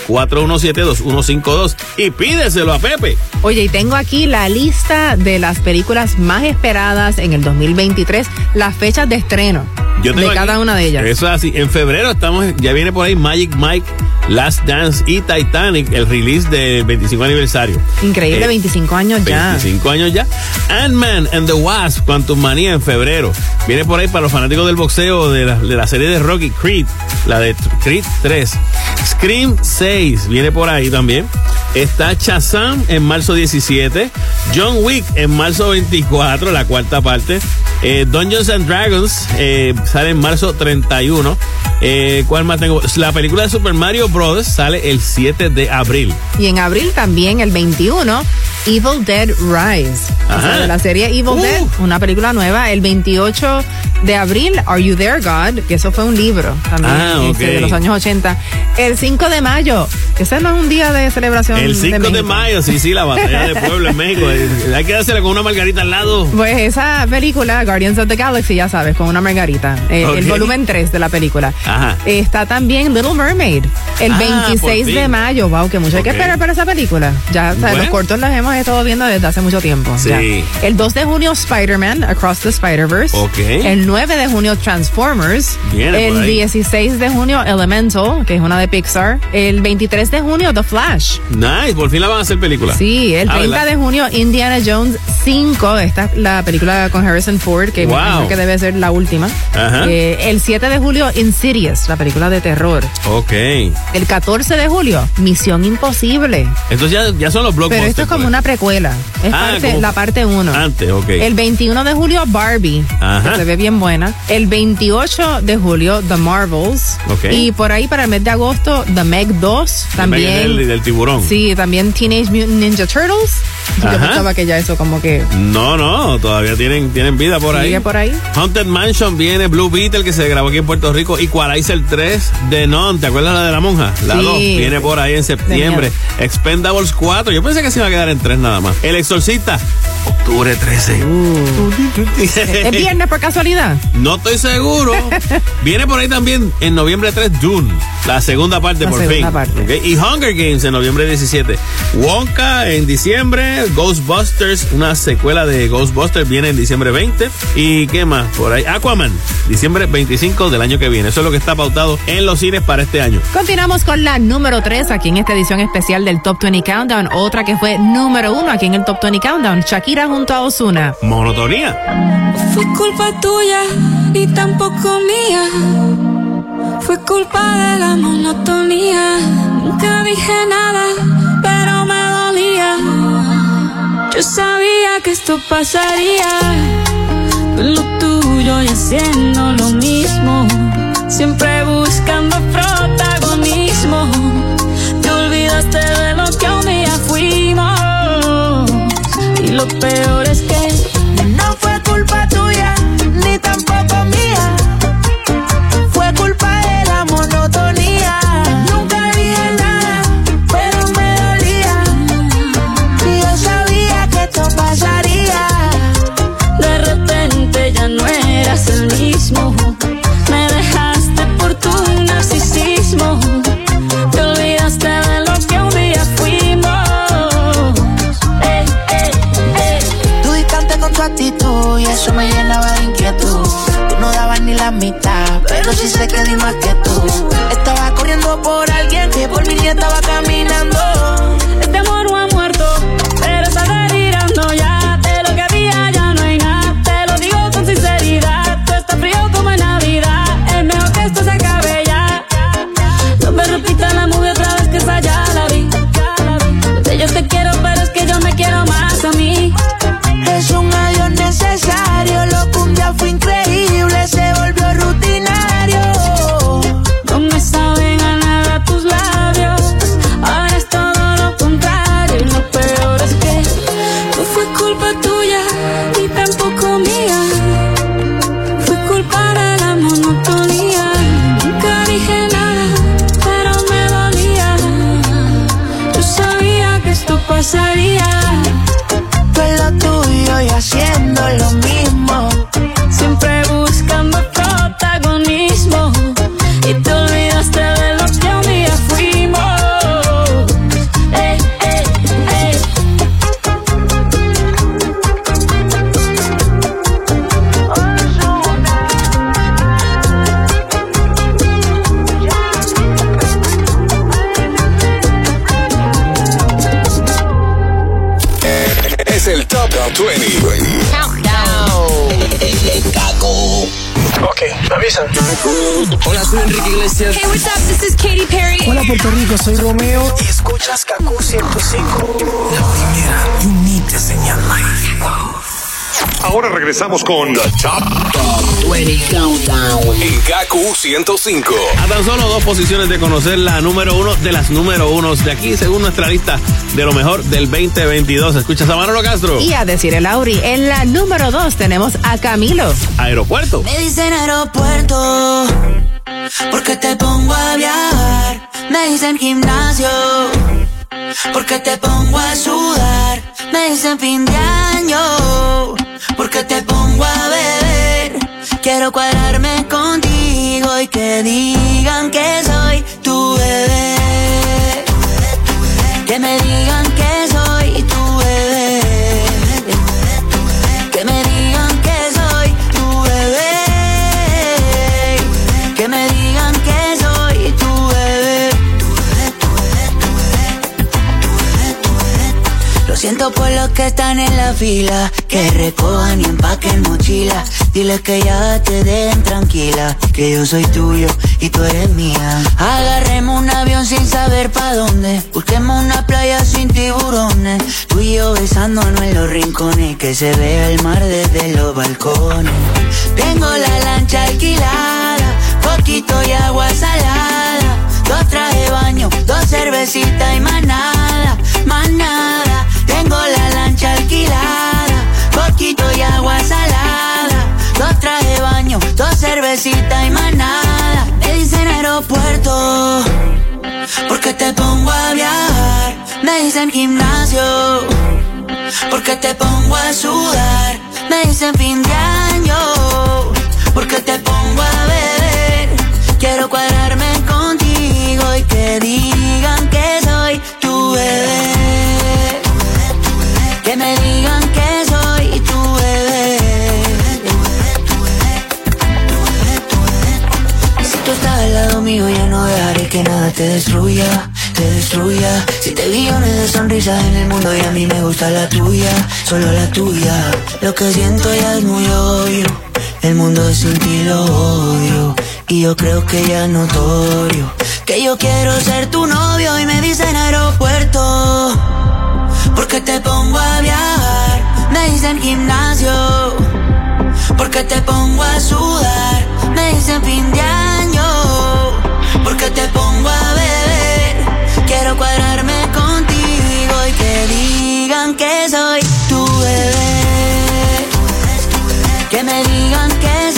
787-417-2152 y pídeselo a Pepe. Oye, y tengo aquí la lista de las películas más esperadas en el 2023, las fechas de estreno Yo tengo de cada aquí- una de ellas. Eso es así. En febrero estamos, ya viene por ahí Magic Mike, Last Dance y Titanic, el release del 25 aniversario. Increíble, Eh, 25 años ya. 25 años ya. Ant-Man and the Wasp, Quantum Manía en febrero. Viene por ahí para los fanáticos del boxeo de la, de la serie de Rocky Creed, la de Creed 3. Scream 6 viene por ahí también. Está Shazam en marzo 17. John Wick en marzo 24, la cuarta parte. Eh, Dungeons and Dragons eh, sale en marzo 31. Eh, ¿Cuál más tengo? La película de Super Mario Bros. sale el 7 de abril. Y en abril también, el 21, Evil Dead Rise. O sea, Ajá. de la serie Evil Uh. Dead, una película nueva. El 28 de abril, Are You There, God? Que eso fue un libro también Ah, este, ok. de los años 80. El 5 de mayo, ese no es un día de celebración. El 5 de, mayo, sí, sí, la batalla de pueblo en México. Hay que dársela con una margarita al lado. Pues esa película, Guardians of the Galaxy, ya sabes, con una margarita. Eh, El volumen 3 de la película. Ajá. Está también Little Mermaid, el Ah, 26 por de mayo. Wow, que mucho hay que esperar para esa película. Ya, o sea, Bueno. los cortos los hemos estado viendo desde hace mucho tiempo. Sí. ya. El 2 de junio, Spider-Man, Across the Spider-Verse. Ok. El 9 de junio, Transformers. Viene el por ahí. 16 de junio, Elemental, que es una de Pixar. El 23 de junio, The Flash. Nice, por fin la van a hacer película. Sí, el Ah, 30 ¿verdad? de junio, Indiana Jones 5. Esta es la película con Harrison Ford, que Wow. que debe ser la última. Ajá. Eh, el 7 de julio, Insidious, la película de terror. Ok. El 14 de julio, Misión Imposible. Entonces ya, ya son los blockbusters. Pero esto es como pues. una precuela. Es Ah, parte- la parte 1. Antes, ok. El 21 de julio, Barbie, Ajá. Se ve bien buena. El 28 de julio, The Marvels. Y por ahí para el mes de agosto, The Meg 2. También. Del, del tiburón. Sí, también Teenage Mutant Ninja Turtles. Yo Ajá. pensaba que ya eso como que No, no, todavía tienen, tienen vida por ahí. por ahí. Haunted Mansion viene, Blue Beetle que se grabó aquí en Puerto Rico, Equalizer 3 de Non, ¿te acuerdas la de la monja? La Sí. 2 viene por ahí en septiembre. Expendables 4, yo pensé que se iba a quedar en 3 nada más. El Exorcista, octubre 13. ¿Es viernes por casualidad? No estoy seguro. Viene por ahí también en noviembre 3, Dune. La segunda parte, La por segunda fin. parte. Y Hunger Games en noviembre 17. Wonka en diciembre. Ghostbusters, una secuela de Ghostbusters, viene en diciembre 20. ¿Y qué más? Por ahí. Aquaman, diciembre 25 del año que viene. Eso es lo que está pautado en los cines para este año. Continuamos con la número 3 aquí en esta edición especial del Top 20 Countdown. Otra que fue número 1 aquí en el Top 20 Countdown. Shakira junto a Osuna. Monotonía. Fue culpa tuya y tampoco mía. Fue culpa de la monotonía. Nunca dije nada, pero. Yo sabía que esto pasaría. Tú lo tuyo y haciendo lo mismo. Siempre buscando protagonismo. Te olvidaste de lo que regresamos con The Top, Top 20 Countdown. en KQ 105. A tan solo dos posiciones de conocer la número uno de las número unos de aquí, según nuestra lista de lo mejor del 2022. Escuchas a Manolo Castro. Y a decir el Auri, en la número dos tenemos a Camilo. Aeropuerto. Me dicen aeropuerto, porque te pongo a viajar. Me dicen gimnasio, porque te pongo a sudar. Me dicen fin de año, Quiero cuadrarme contigo y que digan que soy tu bebé. Que me digan siento por los que están en la fila, que recojan y empaquen mochila. Diles que ya te den tranquila, que yo soy tuyo y tú eres mía. Agarremos un avión sin saber pa' dónde, busquemos una playa sin tiburones. Tú y yo besándonos en los rincones, que se vea el mar desde los balcones. Tengo la lancha alquilada, poquito y agua salada. Dos traje de baño, dos cervecitas y más nada, cervecitas y más nada. Me dicen aeropuerto, porque te pongo a viajar. Me dicen gimnasio, porque te pongo a sudar. Me dicen fin de año, porque te pongo a beber. Quiero cuadrarme contigo y que digan que soy tu bebé. Mío, ya no dejaré que nada te destruya, te destruya. Si te billones de sonrisas en el mundo y a mí me gusta la tuya, solo la tuya. Lo que siento ya es muy obvio. El mundo sin ti lo odio. Y yo creo que ya es notorio. Que yo quiero ser tu novio y me dicen aeropuerto. Porque te pongo a viajar. Me dicen gimnasio. Porque te pongo a sudar. Me dicen fin de año. Porque te pongo a beber. Quiero cuadrarme contigo y que digan que soy tu bebé. Que me digan que soy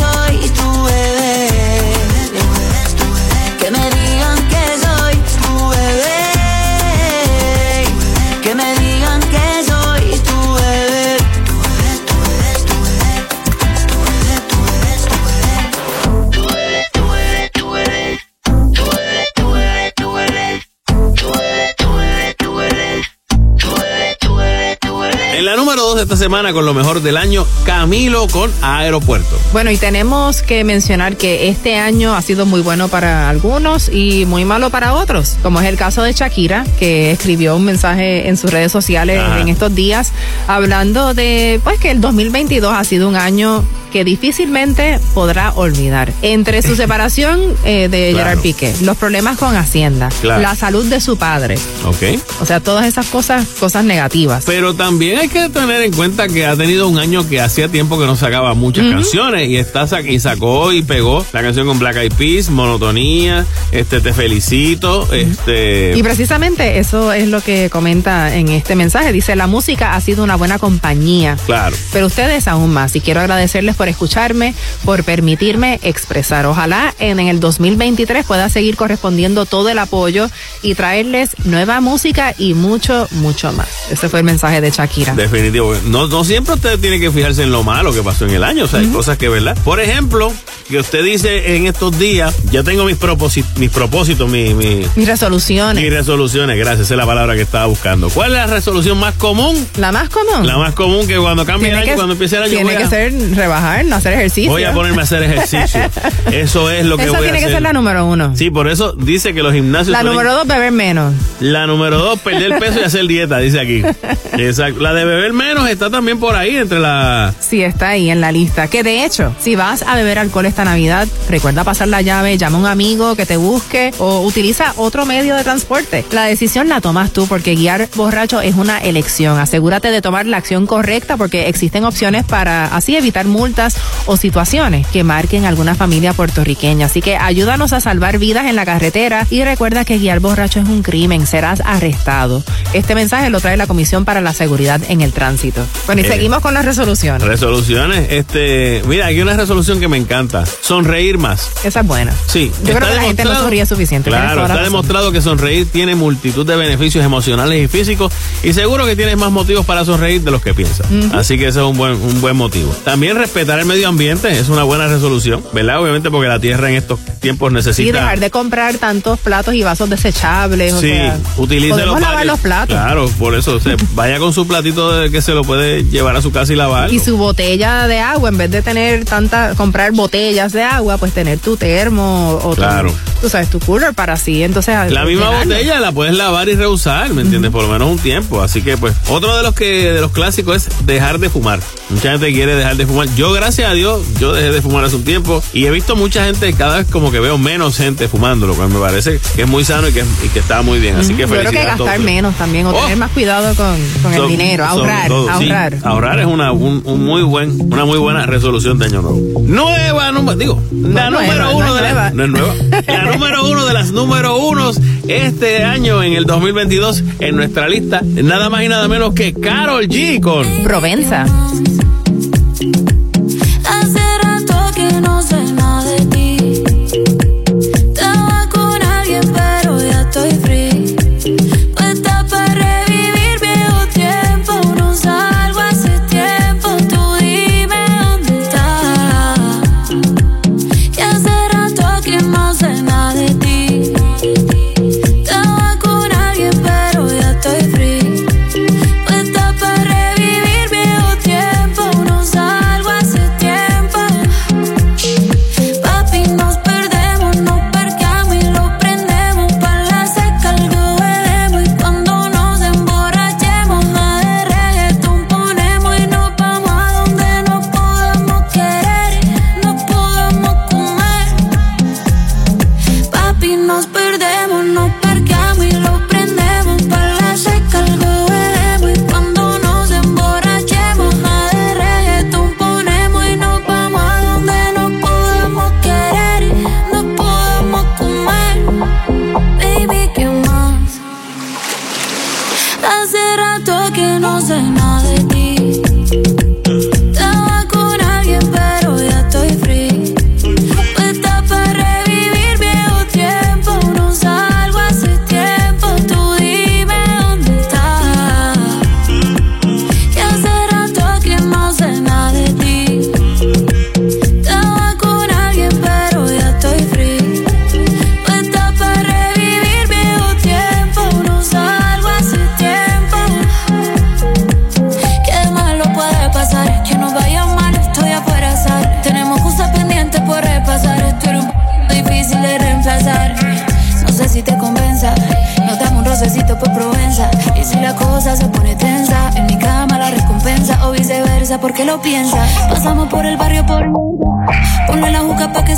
esta semana con lo mejor del año, Camilo con Aeropuerto. Bueno, y tenemos que mencionar que este año ha sido muy bueno para algunos y muy malo para otros, como es el caso de Shakira, que escribió un mensaje en sus redes sociales Ajá. en estos días hablando de pues que el 2022 ha sido un año que difícilmente podrá olvidar. Entre su separación eh, de Claro. Gerard Piqué, los problemas con Hacienda, Claro. la salud de su padre, Ok. o sea, todas esas cosas, cosas negativas. Pero también hay que tener en cuenta que ha tenido un año que hacía tiempo que no sacaba muchas canciones y está y sacó y pegó la canción con Black Eyed Peas, Monotonía, este te felicito, este Y precisamente eso es lo que comenta en este mensaje. Dice, la música ha sido una buena compañía. claro. Pero ustedes aún más. Y quiero agradecerles por escucharme, por permitirme expresar. Ojalá en, en el 2023 pueda seguir correspondiendo todo el apoyo y traerles nueva música y mucho, mucho más. Ese fue el mensaje de Shakira. Definitivo. No, no siempre usted tiene que fijarse en lo malo que pasó en el año. O sea, hay cosas que, ¿verdad? Por ejemplo, que usted dice en estos días, ya tengo mis propósitos, mis propósitos, mi, mi- Mis resoluciones. mis resoluciones. Gracias, esa es la palabra que estaba buscando. ¿Cuál es la resolución más común? La más común. La más común que cuando cambie el Tiene año, que- cuando empiece el año, Tiene que a- ser rebajar, no hacer ejercicio. Voy a ponerme a hacer ejercicio. Eso es lo que voy a tiene que hacer. ser la número uno. Sí, por eso dice que los gimnasios. La número dos, beber menos. La número dos, perder peso y hacer dieta, dice aquí. Exacto. La de beber menos está también por ahí, entre la. Sí, está ahí en la lista. Que de hecho, si vas a beber alcohol esta Navidad, recuerda pasar la llave, llama a un amigo que te busque o utiliza otro medio de transporte. La decisión la tomas tú porque guiar borracho es una elección. Asegúrate de tomar la acción correcta porque existen opciones para así evitar multas o situaciones que marquen alguna familia puertorriqueña. Así que ayúdanos a salvar vidas en la carretera y recuerda que guiar borracho es un crimen, serás arrestado. Este mensaje lo trae la Comisión para la Seguridad en el Tránsito. Bueno, y Eh, seguimos con las resoluciones. Resoluciones, este, mira, hay una resolución que me encanta, sonreír más. Esa es buena. Sí, Yo creo que la gente no sonríe suficiente. Claro, está demostrado que sonreír tiene multitud de beneficios emocionales y físicos y seguro que tienes más motivos para sonreír de los que piensas. Así que ese es un buen, un buen motivo. También respetar el medio ambiente es una buena resolución, ¿verdad? Obviamente porque la tierra en estos tiempos Y necesita... dejar de comprar tantos platos y vasos desechables. o Sí, sea, utilice los lavar los platos. Claro, por eso, o sea, vaya con su platito de que se lo puede llevar a su casa y lavar. Y su botella de agua, en vez de tener tanta, comprar botellas de agua, pues tener tu termo o Claro. tu, tú sabes, tu cooler para así, entonces. La misma llenarlo. botella la puedes lavar y reusar, ¿me entiendes? Por lo menos un tiempo. Así que, pues, otro de los que de los clásicos es dejar de fumar. Mucha gente quiere dejar de fumar. Yo, gracias a Dios, yo dejé de fumar hace un tiempo y he visto mucha gente, cada vez como que veo menos gente fumando, lo cual me parece que es muy sano y que, y que está muy bien. Así que Yo creo que felicidades a todos. gastar menos también, o Oh. tener más cuidado con, con el dinero, ahorrar, todo, sí. ahorrar. ahorrar es una, un, un muy buen, una muy buena resolución de año nuevo. Nueva número, digo, la número uno no de no es nueva. La número uno de las número unos este año en el 2022 en nuestra lista, nada más y nada menos que Carol G con Provenza.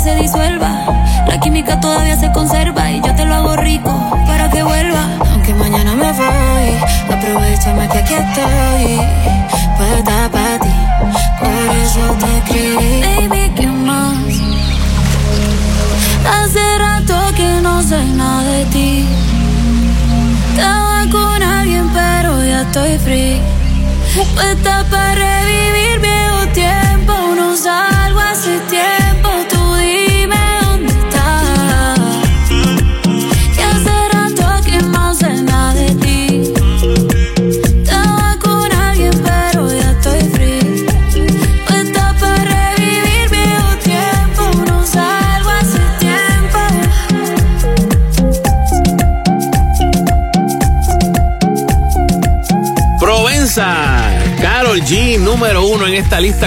Se disuelva. La química todavía se conserva y yo te lo hago rico para que vuelva. Aunque mañana me voy, aprovechame que aquí estoy. Puerta para ti, por eso te escribí. Baby, ¿qué más? Hace rato que no sé nada de ti. Estaba con alguien, pero ya estoy free. Puesta para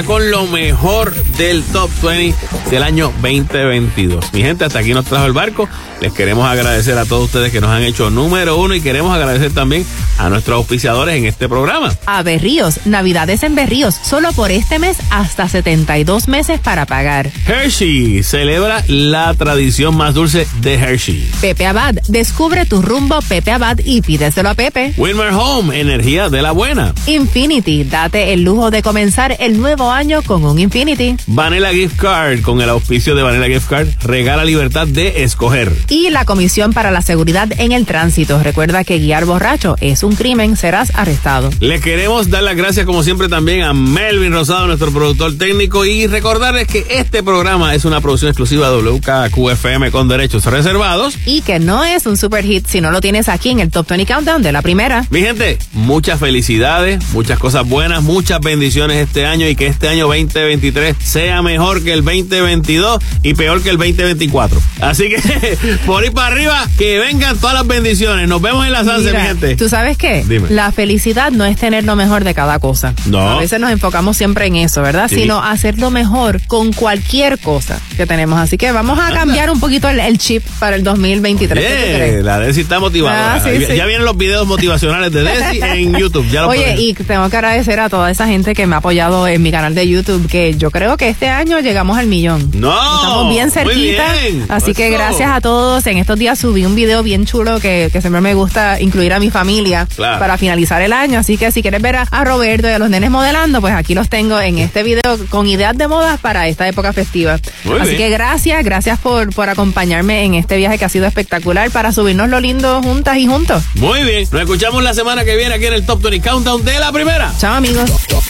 con lo mejor del Top 20 del año 2022. Mi gente, hasta aquí nos trajo el barco. Les queremos agradecer a todos ustedes que nos han hecho número uno y queremos agradecer también a nuestros auspiciadores en este programa. A Berríos, Navidades en Berríos, solo por este mes hasta 72 meses para pagar. Hershey celebra la tradición más dulce de Hershey. Pepe Abad, descubre tu rumbo Pepe Abad y pídeselo a Pepe. Wilmer Home, energía de la buena. Infinity, date el lujo de comenzar el nuevo año con un Infinity. Vanilla Gift Card, con el auspicio de Vanilla Gift Card, regala libertad de escoger. Y la Comisión para la Seguridad en el Tránsito. Recuerda que guiar borracho es un crimen, serás arrestado. Le queremos dar las gracias como siempre también a Melvin Rosado, nuestro productor técnico, y recordarles que este programa es una producción exclusiva de WKQFM con derechos reservados. Y que no es un super hit si no lo tienes aquí en el Top 20 Countdown de la primera. Mi gente, muchas felicidades, muchas cosas buenas, muchas bendiciones este año y que este año 2023 sea mejor que el 2022 y peor que el 2024. Así que por ahí para arriba, que vengan todas las bendiciones. Nos vemos en la salsa, Mira, mi gente. ¿Tú sabes qué? Dime. La felicidad no es tener lo mejor de cada cosa. No. A veces nos enfocamos siempre en eso, ¿verdad? Sí. Sino hacer lo mejor con cualquier cosa que tenemos. Así que vamos a cambiar un poquito el, el chip para el 2023. ¿Qué tú Bien, crees? la Desi está motivada. Ah, sí, ya, sí. ya vienen los videos motivacionales de Desi en YouTube. Ya Oye, y tengo que agradecer a toda esa gente que me ha apoyado en mi canal de YouTube, que yo creo que este año llegamos al millón. No, Estamos bien muy cerquita. bien. Así que gracias a todos. En estos días subí un video bien chulo que, que siempre me gusta incluir a mi familia Claro. para finalizar el año. Así que si quieres ver a, a Roberto y a los nenes modelando, pues aquí los tengo en este video con ideas de modas para esta época festiva. Muy Así bien. que gracias, gracias por, por acompañarme en este viaje que ha sido espectacular para subirnos lo lindo juntas y juntos. Muy bien, nos escuchamos la semana que viene aquí en el Top 20 Countdown de la primera. Chao amigos. Top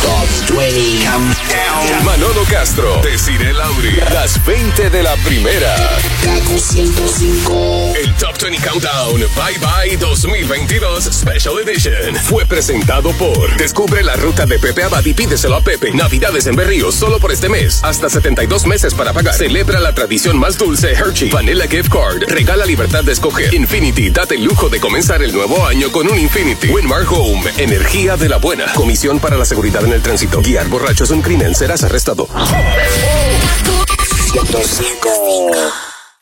20 Countdown. Manolo Castro, Desiree Lauri, las 20 de la primera. Kaku 105. El Top 20 Countdown Bye Bye 2022 Special Edition fue presentado por Descubre la ruta de Pepe Abad y pídeselo a Pepe. Navidades en Berríos solo por este mes. Hasta 72 meses para pagar. Celebra la tradición más dulce Hershey. Vanilla Gift Card. Regala libertad de escoger. Infinity. Date el lujo de comenzar el nuevo año con un Infinity. Winmar Home. Energía de la buena. Comisión para la seguridad en el tránsito. Guiar borracho es un crimen. Serás arrestado. 105.